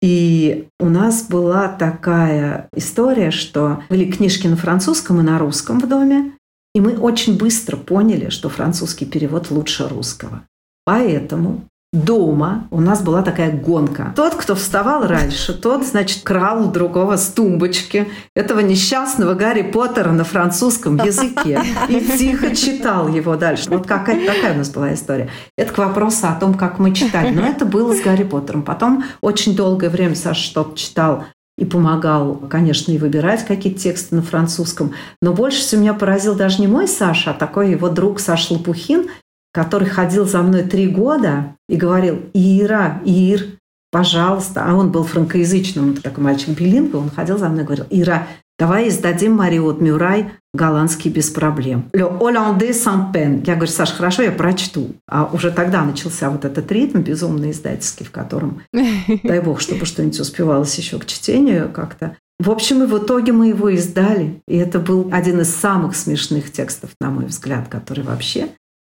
И у нас была такая история, что были книжки на французском и на русском в доме. И мы очень быстро поняли, что французский перевод лучше русского. Поэтому дома у нас была такая гонка. Тот, кто вставал раньше, тот, значит, крал у другого с тумбочки этого несчастного Гарри Поттера на французском языке и тихо читал его дальше. Вот какая такая у нас была история. Это к вопросу о том, как мы читали. Но это было с Гарри Поттером. Потом очень долгое время Саша что-то читал и помогал, конечно, и выбирать какие-то тексты на французском. Но больше всего меня поразил даже не мой Саша, а такой его друг Саша Лопухин, который ходил за мной три года и говорил, Ира, Ир, пожалуйста. А он был франкоязычным, такой мальчик билингва, он ходил за мной и говорил, Ира, давай издадим Мариот Мюрай голландский без проблем. Le Hollandais sans peine. Я говорю, Саш, хорошо, я прочту. А уже тогда начался вот этот ритм безумно издательский, в котором, дай бог, чтобы что-нибудь успевалось еще к чтению как-то. В общем, и в итоге мы его издали. И это был один из самых смешных текстов, на мой взгляд, который вообще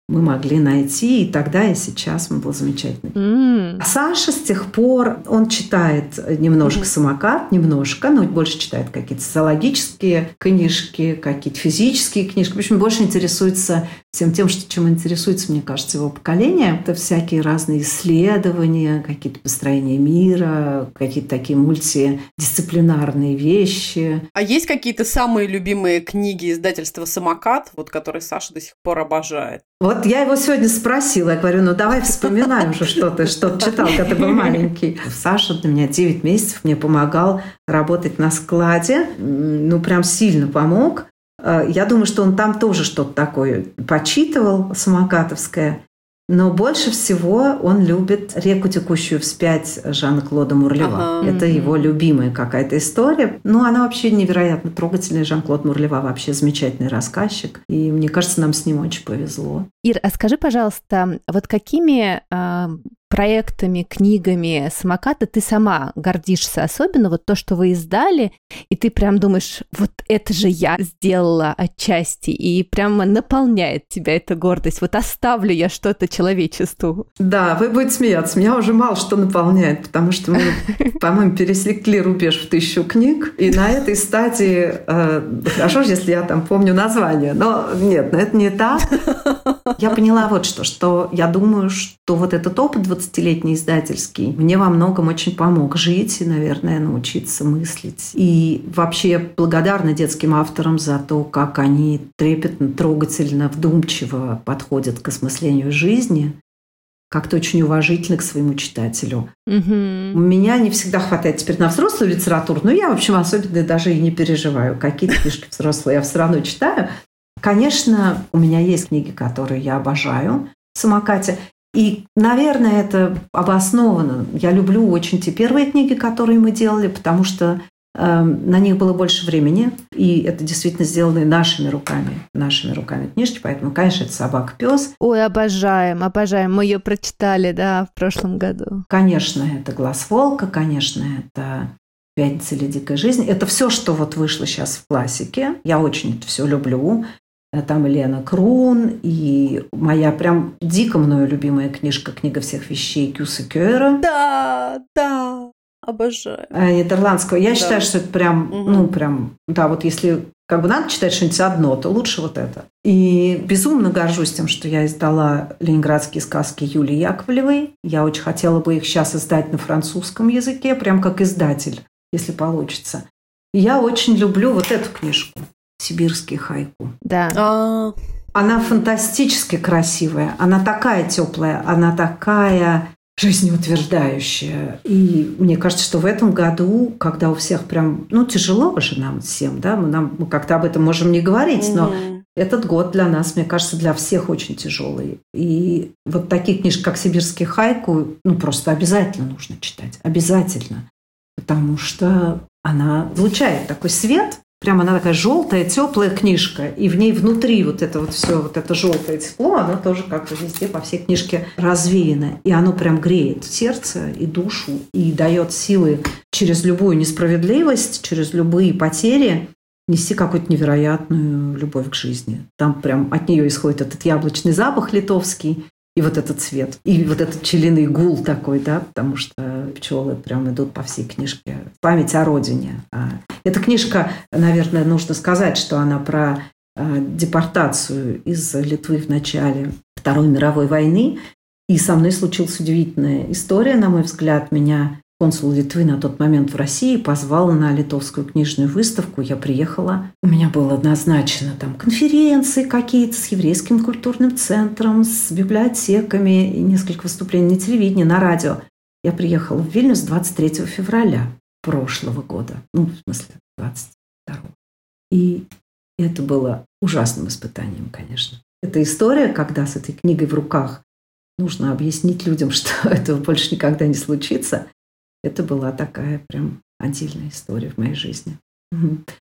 мы могли найти и тогда, и сейчас. Он был замечательный. А Саша с тех пор, он читает немножко самокат, немножко, но больше читает какие-то социологические книжки, какие-то физические книжки. В общем, больше интересуется всем тем, что, чем интересуется, мне кажется, его поколение. Это всякие разные исследования, какие-то построения мира, какие-то такие мультидисциплинарные вещи. А есть какие-то самые любимые книги издательства «Самокат», вот которые Саша до сих пор обожает? Вот я его сегодня спросила, я говорю, ну давай вспоминаем уже, что ты, что читал, когда ты был маленький. Саша для меня 9 месяцев мне помогал работать на складе, ну прям сильно помог. Э, Я думаю, что он там тоже что-то такое почитывал, самокатовское. Но больше всего он любит «Реку, текущую вспять» Жана Клода Мурлева. Ага. Это его любимая какая-то история. Ну, она вообще невероятно трогательная. Жан-Клод Мурлева вообще замечательный рассказчик. И мне кажется, нам с ним очень повезло. Ир, а скажи, пожалуйста, вот какими а, проектами, книгами самоката ты сама гордишься? Особенно вот то, что вы издали, и ты прям думаешь, вот это же я сделала отчасти, и прямо наполняет тебя эта гордость. Вот оставлю я что-то человечеству. Да, вы будете смеяться. Меня уже мало что наполняет, потому что мы, по-моему, пересекли рубеж в тысячу книг. И на этой стадии, э, хорошо, если я там помню название, но нет, это не так. Я поняла вот что, что я думаю, что вот этот опыт 20-летний издательский мне во многом очень помог жить и, наверное, научиться мыслить. И вообще благодарна детским авторам за то, как они трепетно, трогательно, вдумчиво подходят к осмыслению жизни, как-то очень уважительно к своему читателю. Мгм. У меня не всегда хватает теперь на взрослую литературу, но я, в общем, особенно даже и не переживаю. Какие-то книжки взрослые я все равно читаю. Конечно, у меня есть книги, которые я обожаю в самокате. И, наверное, это обосновано. Я люблю очень те первые книги, которые мы делали, потому что э, на них было больше времени, и это действительно сделано нашими руками, нашими руками книжки, поэтому, конечно, это собака пес. Ой, обожаем, обожаем. Мы ее прочитали, да, в прошлом году. Конечно, это глаз волка, конечно, это пятница или дикая жизнь. Это все, что вот вышло сейчас в классике. Я очень это все люблю. Э, Там Лена Крун, и моя прям дико мною любимая книжка «Книга всех вещей» Кюса Кёера. Да, да, обожаю. э, нидерландского. Я Да. считаю, что это прям, Мгм. ну, прям, да, вот если как бы надо читать что-нибудь одно, то лучше вот это. И безумно горжусь тем, что я издала ленинградские сказки Юлии Яковлевой. Я очень хотела бы их сейчас издать на французском языке, прям как издатель, если получится. И я очень люблю вот эту книжку «Сибирский хайку». Да. А, Она фантастически красивая, она такая теплая, она такая жизнеутверждающая. И мне кажется, что в этом году, когда у всех прям, ну, тяжело же нам всем, да, мы, нам, мы как-то об этом можем не говорить, но этот год для нас, мне кажется, для всех очень тяжелый. И вот такие книжки, как «Сибирский хайку», ну, просто обязательно нужно читать. Обязательно. Потому что она излучает такой свет, Прямо она такая желтая, теплая книжка, и в ней внутри вот это вот все, вот это желтое тепло, оно тоже как-то везде по всей книжке развеяно. И оно прям греет сердце и душу, и дает силы через любую несправедливость, через любые потери нести какую-то невероятную любовь к жизни. Там прям от нее исходит этот яблочный запах литовский, и вот этот цвет, и вот этот пчелиный гул такой, да, потому что пчелы прям идут по всей книжке. Память о родине. А эта книжка, наверное, нужно сказать, что она про а, депортацию из Литвы в начале Второй мировой войны. И со мной случилась удивительная история, на мой взгляд. Меня консул Литвы на тот момент в России позвал на литовскую книжную выставку. Я приехала. У меня было однозначно там конференции какие-то с еврейским культурным центром, с библиотеками, и несколько выступлений на телевидении, на радио. Я приехала в Вильнюс 23 февраля прошлого года. Ну, в смысле, 22 И это было ужасным испытанием, конечно. Это история, когда с этой книгой в руках нужно объяснить людям, что этого больше никогда не случится. Это была такая прям отдельная история в моей жизни.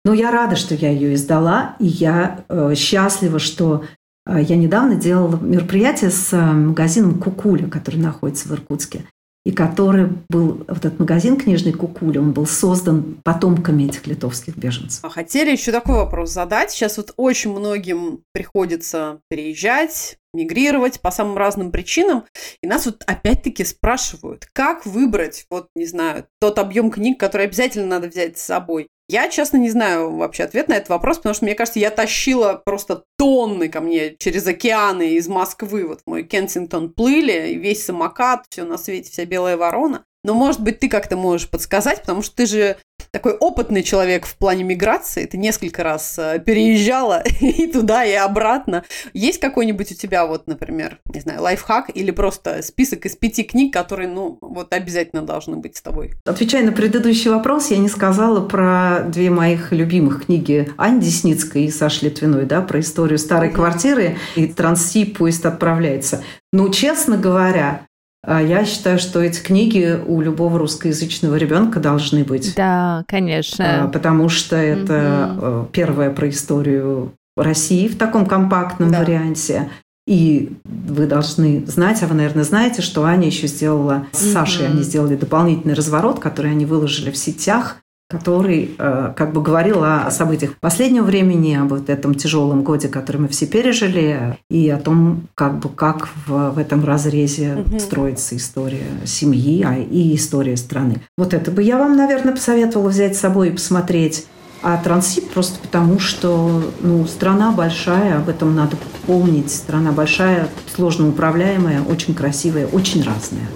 Но я рада, что я ее издала, и я э, счастлива, что э, я недавно делала мероприятие с э, магазином Кукуля, который находится в Иркутске, и который был, вот этот магазин книжный Кукуля, он был создан потомками этих литовских беженцев. А хотели еще такой вопрос задать. Сейчас вот очень многим приходится переезжать, мигрировать по самым разным причинам. И нас вот опять-таки спрашивают, как выбрать, вот, не знаю, тот объем книг, который обязательно надо взять с собой. Я, честно, не знаю вообще ответ на этот вопрос, потому что, мне кажется, я тащила просто тонны ко мне через океаны из Москвы. Вот мой Кенсингтон плыли, весь самокат, все на свете, вся белая ворона. Но, может быть, ты как-то можешь подсказать, потому что ты же такой опытный человек в плане миграции. Ты несколько раз э, переезжала и туда, и обратно. Есть какой-нибудь у тебя, вот, например, не знаю, лайфхак или просто список из пяти книг, которые, ну, вот обязательно должны быть с тобой? Отвечая на предыдущий вопрос, я не сказала про две моих любимых книги Ани Десницкой и Саши Литвиной, да, про историю старой квартиры и Транси поезд отправляется. Ну, честно говоря, я считаю, что эти книги у любого русскоязычного ребенка должны быть. Да, конечно. А, потому что это угу. первое про историю России в таком компактном да. варианте. И вы должны знать, а вы, наверное, знаете, что Аня еще сделала с Сашей, они сделали дополнительный разворот, который они выложили в сетях который э, как бы говорил о событиях последнего времени, об вот этом тяжелом годе, который мы все пережили, и о том, как бы как в, в этом разрезе угу. строится история семьи а, и история страны. Вот это бы я вам, наверное, посоветовала взять с собой и посмотреть. А Трансип просто потому, что ну, страна большая, об этом надо помнить. Страна большая, сложно управляемая, очень красивая, очень разная.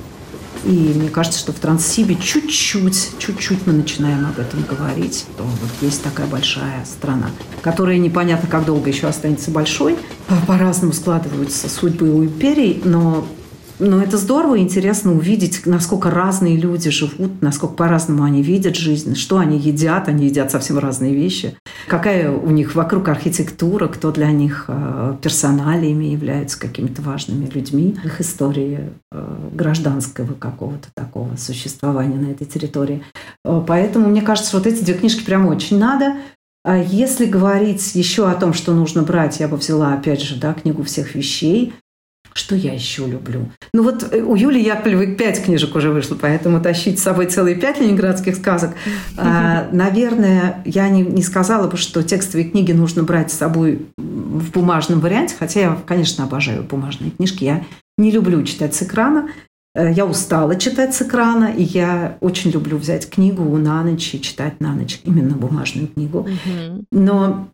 И мне кажется, что в Транссибе чуть-чуть, чуть-чуть мы начинаем об этом говорить, то вот есть такая большая страна, которая непонятно, как долго еще останется большой. По-разному складываются судьбы у империй, но но это здорово и интересно увидеть, насколько разные люди живут, насколько по-разному они видят жизнь, что они едят, они едят совсем разные вещи, какая у них вокруг архитектура, кто для них э, персоналиями являются какими-то важными людьми, их истории э, гражданского какого-то такого существования на этой территории. Э, поэтому мне кажется, вот эти две книжки прям очень надо. А если говорить еще о том, что нужно брать, я бы взяла, опять же, да, книгу всех вещей, что я еще люблю? Ну вот э, у Юли Яковлевой пять книжек уже вышло, поэтому тащить с собой целые пять ленинградских сказок. А, наверное, я не, не сказала бы, что текстовые книги нужно брать с собой в бумажном варианте, хотя я, конечно, обожаю бумажные книжки. Я не люблю читать с экрана. Э, я устала читать с экрана, и я очень люблю взять книгу на ночь и читать на ночь именно бумажную книгу. Но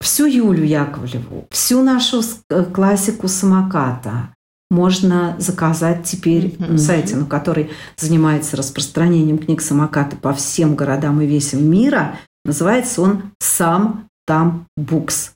всю Юлю Яковлеву, всю нашу э, классику самоката можно заказать теперь mm-hmm. на сайте, ну, который занимается распространением книг самоката по всем городам и весям мира. Называется он «Сам там Букс».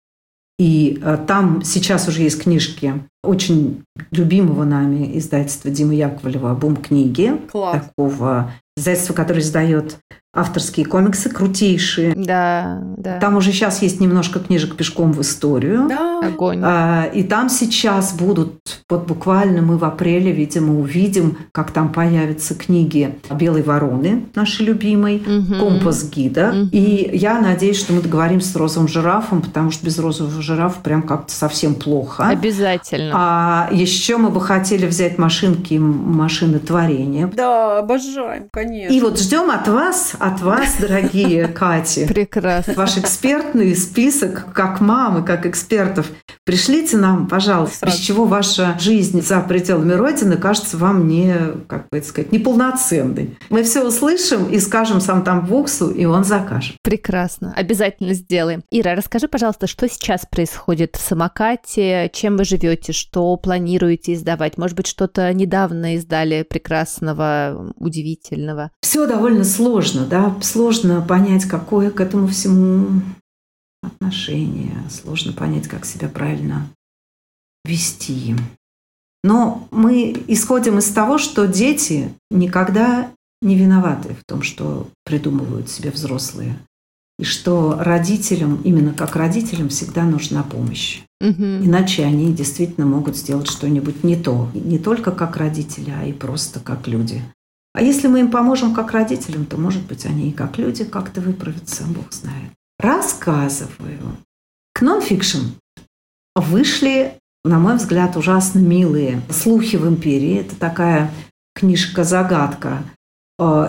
И э, там сейчас уже есть книжки очень любимого нами издательства Димы Яковлева «Бум книги», Класс. такого издательства, которое издает авторские комиксы, крутейшие. Да, да. Там уже сейчас есть немножко книжек пешком в историю. Да. Огонь. А, И там сейчас будут, вот буквально мы в апреле, видимо, увидим, как там появятся книги «Белой вороны», нашей любимой, Мгм. «Компас гида». Мгм. И я надеюсь, что мы договоримся с розовым жирафом, потому что без розового жирафа прям как-то совсем плохо. Обязательно. А еще мы бы хотели взять машинки, машины творения. Да, обожаем, конечно. И вот ждем от вас, от вас, дорогие Кати, Прекрасно. ваш экспертный список, как мамы, как экспертов. Пришлите нам, пожалуйста, Сразу. без чего ваша жизнь за пределами Родины кажется вам не, как бы это сказать, неполноценной. Мы все услышим и скажем сам там Буксу, и он закажет. Прекрасно. Обязательно сделаем. Ира, расскажи, пожалуйста, что сейчас происходит в самокате, чем вы живете, что планируете издавать? Может быть, что-то недавно издали прекрасного, удивительного? Все довольно сложно, да, сложно понять, какое к этому всему отношение, сложно понять, как себя правильно вести. Но мы исходим из того, что дети никогда не виноваты в том, что придумывают себе взрослые. И что родителям, именно как родителям, всегда нужна помощь. Мгм. Иначе они действительно могут сделать что-нибудь не то. Не только как родители, а и просто как люди. А если мы им поможем как родителям, то, может быть, они и как люди как-то выправятся, Бог знает. Рассказываю. К нонфикшн вышли, на мой взгляд, ужасно милые «Слухи в империи». Это такая книжка-загадка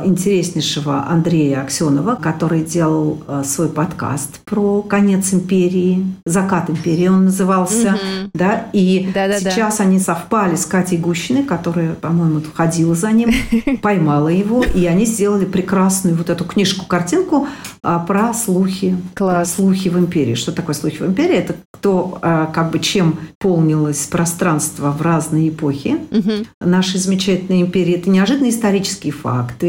интереснейшего Андрея Аксенова, который делал э, свой подкаст про конец империи, закат империи он назывался. Мгм. Да, и Да-да-да. сейчас они совпали с Катей Гущиной, которая, по-моему, ходила за ним, поймала его, и они сделали прекрасную вот эту книжку-картинку а, про слухи, про слухи в империи. Что такое слухи в империи? Это то, как бы чем полнилось пространство в разные эпохи нашей замечательной империи. Это неожиданные исторические факты,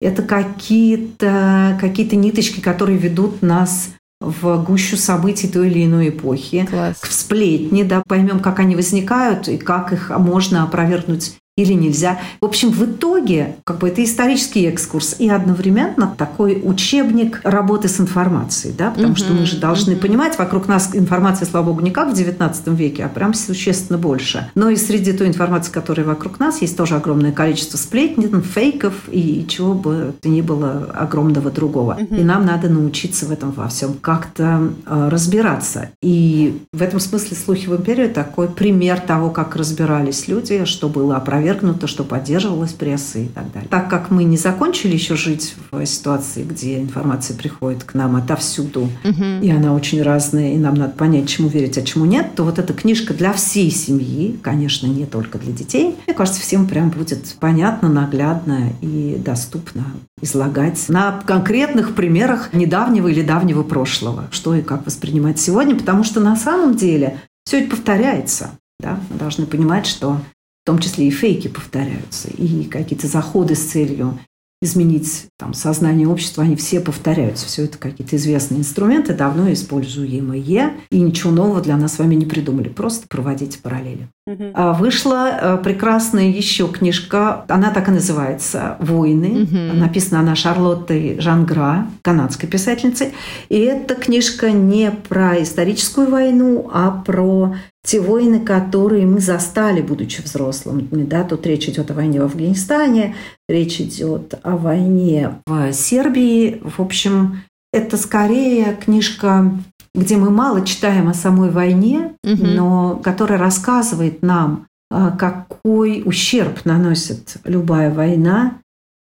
это какие-то какие ниточки, которые ведут нас в гущу событий той или иной эпохи Класс. в сплетни, да, поймем, как они возникают и как их можно опровергнуть или нельзя. В общем, в итоге как бы это исторический экскурс и одновременно такой учебник работы с информацией, да, потому Мгм, что мы же должны мгм. понимать, вокруг нас информации, слава богу, не как в XIX веке, а прям существенно больше. Но и среди той информации, которая вокруг нас, есть тоже огромное количество сплетен, фейков и чего бы то ни было огромного другого. Мгм. И нам надо научиться в этом во всем как-то э, разбираться. И в этом смысле «Слухи в империю» такой пример того, как разбирались люди, что было опровергнуто, что поддерживалось прессой и так далее. Так как мы не закончили еще жить в ситуации, где информация приходит к нам отовсюду, Мгм. и она очень разная, и нам надо понять, чему верить, а чему нет, то вот эта книжка для всей семьи, конечно, не только для детей, мне кажется, всем прям будет понятно, наглядно и доступно излагать на конкретных примерах недавнего или давнего прошлого, что и как воспринимать сегодня, потому что на самом деле все это повторяется. Да? Мы должны понимать, что в том числе и фейки повторяются, и какие-то заходы с целью изменить там, сознание общества, они все повторяются. Все это какие-то известные инструменты, давно используемые, и ничего нового для нас с вами не придумали. Просто проводите параллели. А Вышла э, прекрасная еще книжка, она так и называется «Войны». Мгм. Написана она Шарлоттой Жангра, канадской писательницей. И эта книжка не про историческую войну, а про те войны, которые мы застали, будучи взрослыми. Да, тут речь идет о войне в Афганистане, речь идет о войне в Сербии. В общем, это скорее книжка, где мы мало читаем о самой войне, Мгм. но которая рассказывает нам, а, какой ущерб наносит любая война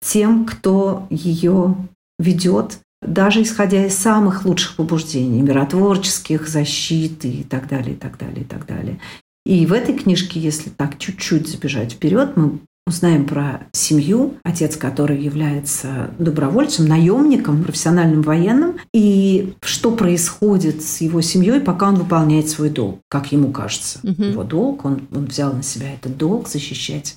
тем, кто ее ведет, даже исходя из самых лучших побуждений, миротворческих, защиты и так далее, и так далее, и так далее. И в этой книжке, если так чуть-чуть забежать вперед, мы узнаем про семью, отец который является добровольцем, наемником, профессиональным военным, и что происходит с его семьей, пока он выполняет свой долг, как ему кажется. Мгм. Его долг, он, он взял на себя этот долг защищать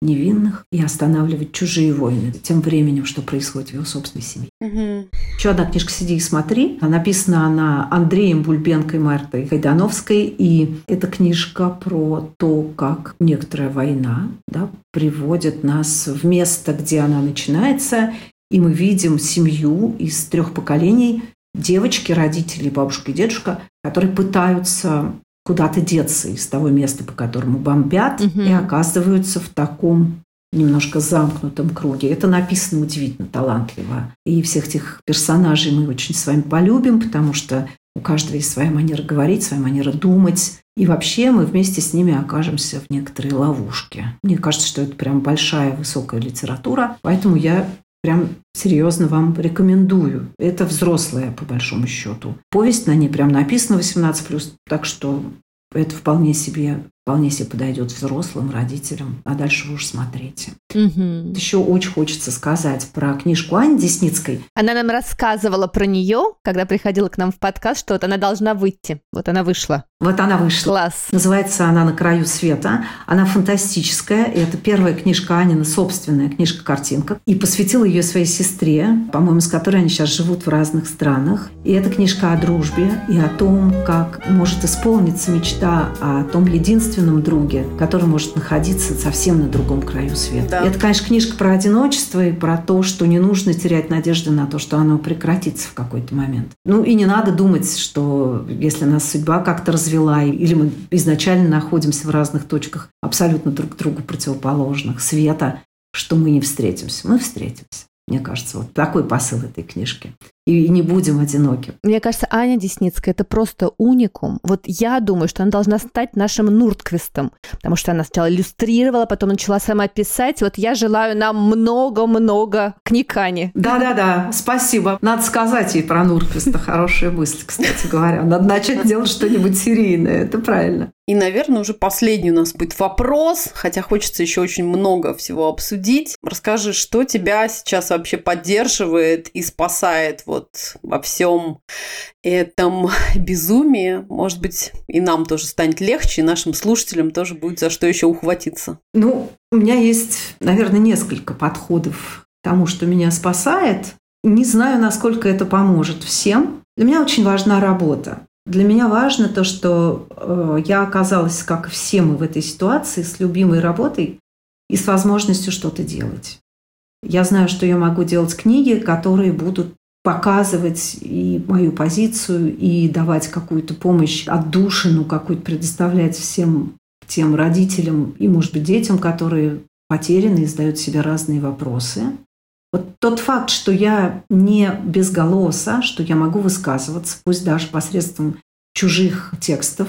невинных и останавливать чужие войны тем временем, что происходит в его собственной семье. Мгм. Еще одна книжка «Сиди и смотри». Написана она Андреем Бульбенко и Мартой Хайдановской. И эта книжка про то, как некоторая война да, приводит нас в место, где она начинается. И мы видим семью из трех поколений, девочки, родители, бабушка и дедушка, которые пытаются куда-то деться из того места, по которому бомбят, Мгм. и оказываются в таком немножко замкнутом круге. Это написано удивительно талантливо. И всех этих персонажей мы очень с вами полюбим, потому что у каждого есть своя манера говорить, своя манера думать. И вообще мы вместе с ними окажемся в некоторой ловушке. Мне кажется, что это прям большая, высокая литература. Поэтому я прям серьезно вам рекомендую. Это взрослая, по большому счету. Повесть на ней прям написана 18+, так что это вполне себе, вполне себе подойдет взрослым, родителям. А дальше вы уж смотрите. Мгм. Еще очень хочется сказать про книжку Ани Десницкой. Она нам рассказывала про нее, когда приходила к нам в подкаст, что вот она должна выйти. Вот она вышла. Вот она вышла. Класс. Называется она «На краю света». Она фантастическая. И это первая книжка Анина, собственная книжка-картинка. И посвятила ее своей сестре, по-моему, с которой они сейчас живут в разных странах. И это книжка о дружбе и о том, как может исполниться мечта о том единственном друге, который может находиться совсем на другом краю света. Да. Это, конечно, книжка про одиночество и про то, что не нужно терять надежды на то, что оно прекратится в какой-то момент. Ну и не надо думать, что если нас судьба как-то развела, или мы изначально находимся в разных точках абсолютно друг другу противоположных света, что мы не встретимся. Мы встретимся. Мне кажется, вот такой посыл этой книжки. И не будем одиноки. Мне кажется, Аня Десницкая – это просто уникум. Вот я думаю, что она должна стать нашим Нуртквистом, потому что она сначала иллюстрировала, потом начала сама писать. Вот я желаю нам много-много книг Ани. Да-да-да, спасибо. Надо сказать ей про Нурквиста. Хорошая мысль, кстати говоря. Надо начать делать что-нибудь серийное. Это правильно. И, наверное, уже последний у нас будет вопрос, хотя хочется еще очень много всего обсудить. Расскажи, что тебя сейчас вообще поддерживает и спасает вот во всем этом безумии. Может быть, и нам тоже станет легче, и нашим слушателям тоже будет за что еще ухватиться. Ну, у меня есть, наверное, несколько подходов к тому, что меня спасает. Не знаю, насколько это поможет всем. Для меня очень важна работа. Для меня важно то, что э, я оказалась, как все мы в этой ситуации, с любимой работой и с возможностью что-то делать. Я знаю, что я могу делать книги, которые будут показывать и мою позицию, и давать какую-то помощь, отдушину какую-то предоставлять всем тем родителям и, может быть, детям, которые потеряны и задают себе разные вопросы. Вот тот факт, что я не без голоса, что я могу высказываться, пусть даже посредством чужих текстов,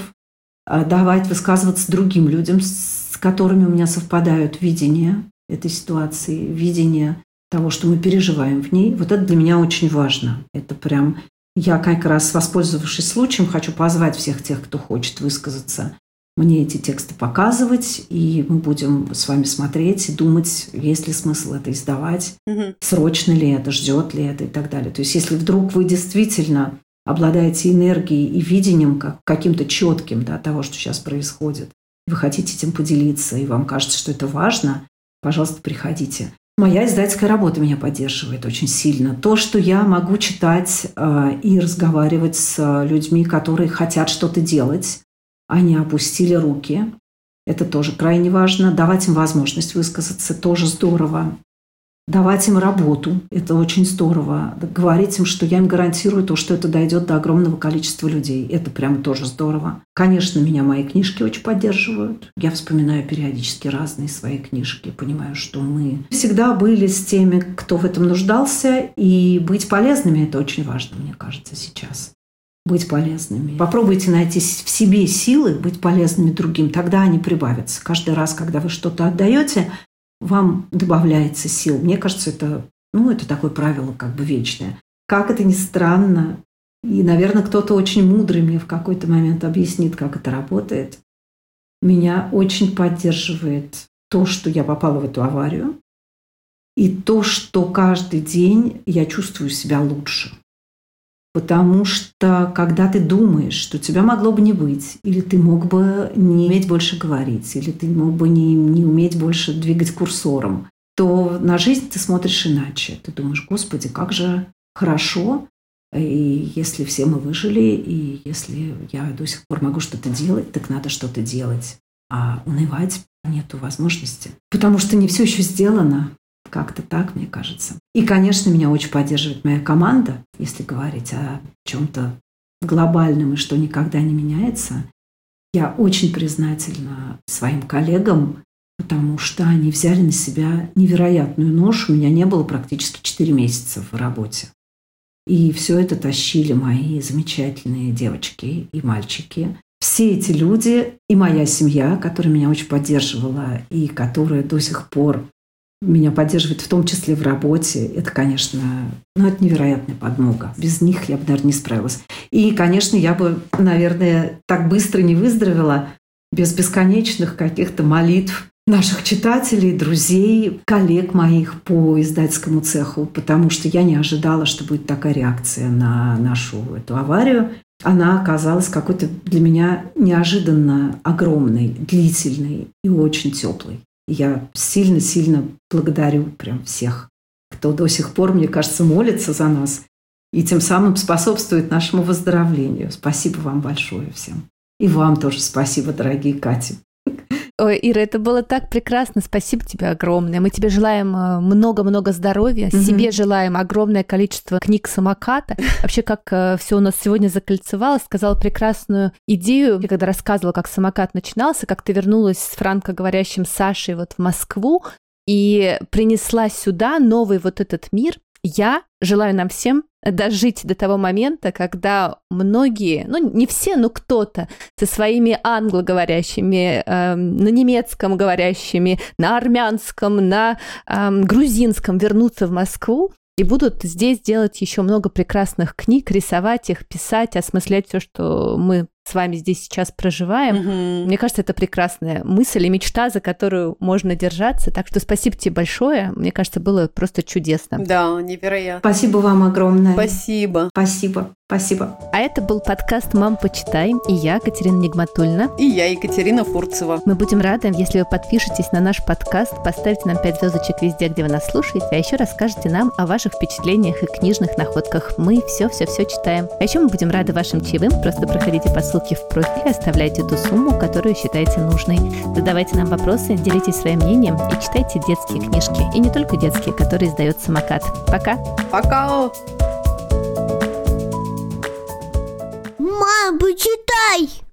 а давать высказываться другим людям, с которыми у меня совпадают видения этой ситуации, видение того, что мы переживаем в ней, вот это для меня очень важно. Это прям я как раз, воспользовавшись случаем, хочу позвать всех тех, кто хочет высказаться, мне эти тексты показывать, и мы будем с вами смотреть и думать, есть ли смысл это издавать, Мгм. срочно ли это, ждет ли это и так далее. То есть если вдруг вы действительно обладаете энергией и видением как, каким-то четким да, того, что сейчас происходит, вы хотите этим поделиться, и вам кажется, что это важно, пожалуйста, приходите. Моя издательская работа меня поддерживает очень сильно. То, что я могу читать э, и разговаривать с людьми, которые хотят что-то делать, они опустили руки, это тоже крайне важно. Давать им возможность высказаться тоже здорово. Давать им работу, это очень здорово. Говорить им, что я им гарантирую то, что это дойдет до огромного количества людей. Это прямо тоже здорово. Конечно, меня мои книжки очень поддерживают. Я вспоминаю периодически разные свои книжки. Понимаю, что мы всегда были с теми, кто в этом нуждался. И быть полезными – это очень важно, мне кажется, сейчас быть полезными. Попробуйте найти в себе силы быть полезными другим, тогда они прибавятся. Каждый раз, когда вы что-то отдаете, вам добавляется сил. Мне кажется, это, ну, это такое правило как бы вечное. Как это ни странно, и, наверное, кто-то очень мудрый мне в какой-то момент объяснит, как это работает. Меня очень поддерживает то, что я попала в эту аварию, и то, что каждый день я чувствую себя лучше. Потому что когда ты думаешь, что тебя могло бы не быть, или ты мог бы не иметь больше говорить, или ты мог бы не, не уметь больше двигать курсором, то на жизнь ты смотришь иначе. Ты думаешь, господи, как же хорошо, и если все мы выжили, и если я до сих пор могу что-то делать, так надо что-то делать. А унывать нету возможности. Потому что не все еще сделано. Как-то так, мне кажется. И, конечно, меня очень поддерживает моя команда, если говорить о чем-то глобальном и что никогда не меняется. Я очень признательна своим коллегам, потому что они взяли на себя невероятную нож. У меня не было практически 4 месяца в работе. И все это тащили мои замечательные девочки и мальчики. Все эти люди и моя семья, которая меня очень поддерживала и которая до сих пор меня поддерживает в том числе в работе, это, конечно, ну, это невероятная подмога. Без них я бы, наверное, не справилась. И, конечно, я бы, наверное, так быстро не выздоровела без бесконечных каких-то молитв наших читателей, друзей, коллег моих по издательскому цеху, потому что я не ожидала, что будет такая реакция на нашу эту аварию. Она оказалась какой-то для меня неожиданно огромной, длительной и очень теплой. Я сильно-сильно благодарю прям всех, кто до сих пор, мне кажется, молится за нас и тем самым способствует нашему выздоровлению. Спасибо вам большое всем. И вам тоже спасибо, дорогие Кати. Ой, Ира, это было так прекрасно. Спасибо тебе огромное. Мы тебе желаем э, много-много здоровья. Mm-hmm. Себе желаем огромное количество книг самоката. Вообще, как э, все у нас сегодня закольцевалось, сказала прекрасную идею. Я когда рассказывала, как самокат начинался, как ты вернулась с франкоговорящим Сашей вот в Москву и принесла сюда новый вот этот мир, я желаю нам всем дожить до того момента, когда многие, ну не все, но кто-то со своими англоговорящими, э, на немецком говорящими, на армянском, на э, грузинском вернутся в Москву и будут здесь делать еще много прекрасных книг, рисовать их, писать, осмыслять все, что мы с вами здесь сейчас проживаем. Угу. Мне кажется, это прекрасная мысль и мечта, за которую можно держаться. Так что спасибо тебе большое. Мне кажется, было просто чудесно. Да, невероятно. Спасибо вам огромное. Спасибо. Спасибо. Спасибо. А это был подкаст «Мам, почитай» и я, Катерина Нигматульна. И я, Екатерина Фурцева. Мы будем рады, если вы подпишетесь на наш подкаст, поставите нам 5 звездочек везде, где вы нас слушаете, а еще расскажете нам о ваших впечатлениях и книжных находках. Мы все-все-все читаем. А еще мы будем рады вашим чаевым. Просто проходите по ссылке в профиле, оставляйте ту сумму, которую считаете нужной. Задавайте нам вопросы, делитесь своим мнением и читайте детские книжки. И не только детские, которые издает самокат. Пока! Пока! Мам, почитай!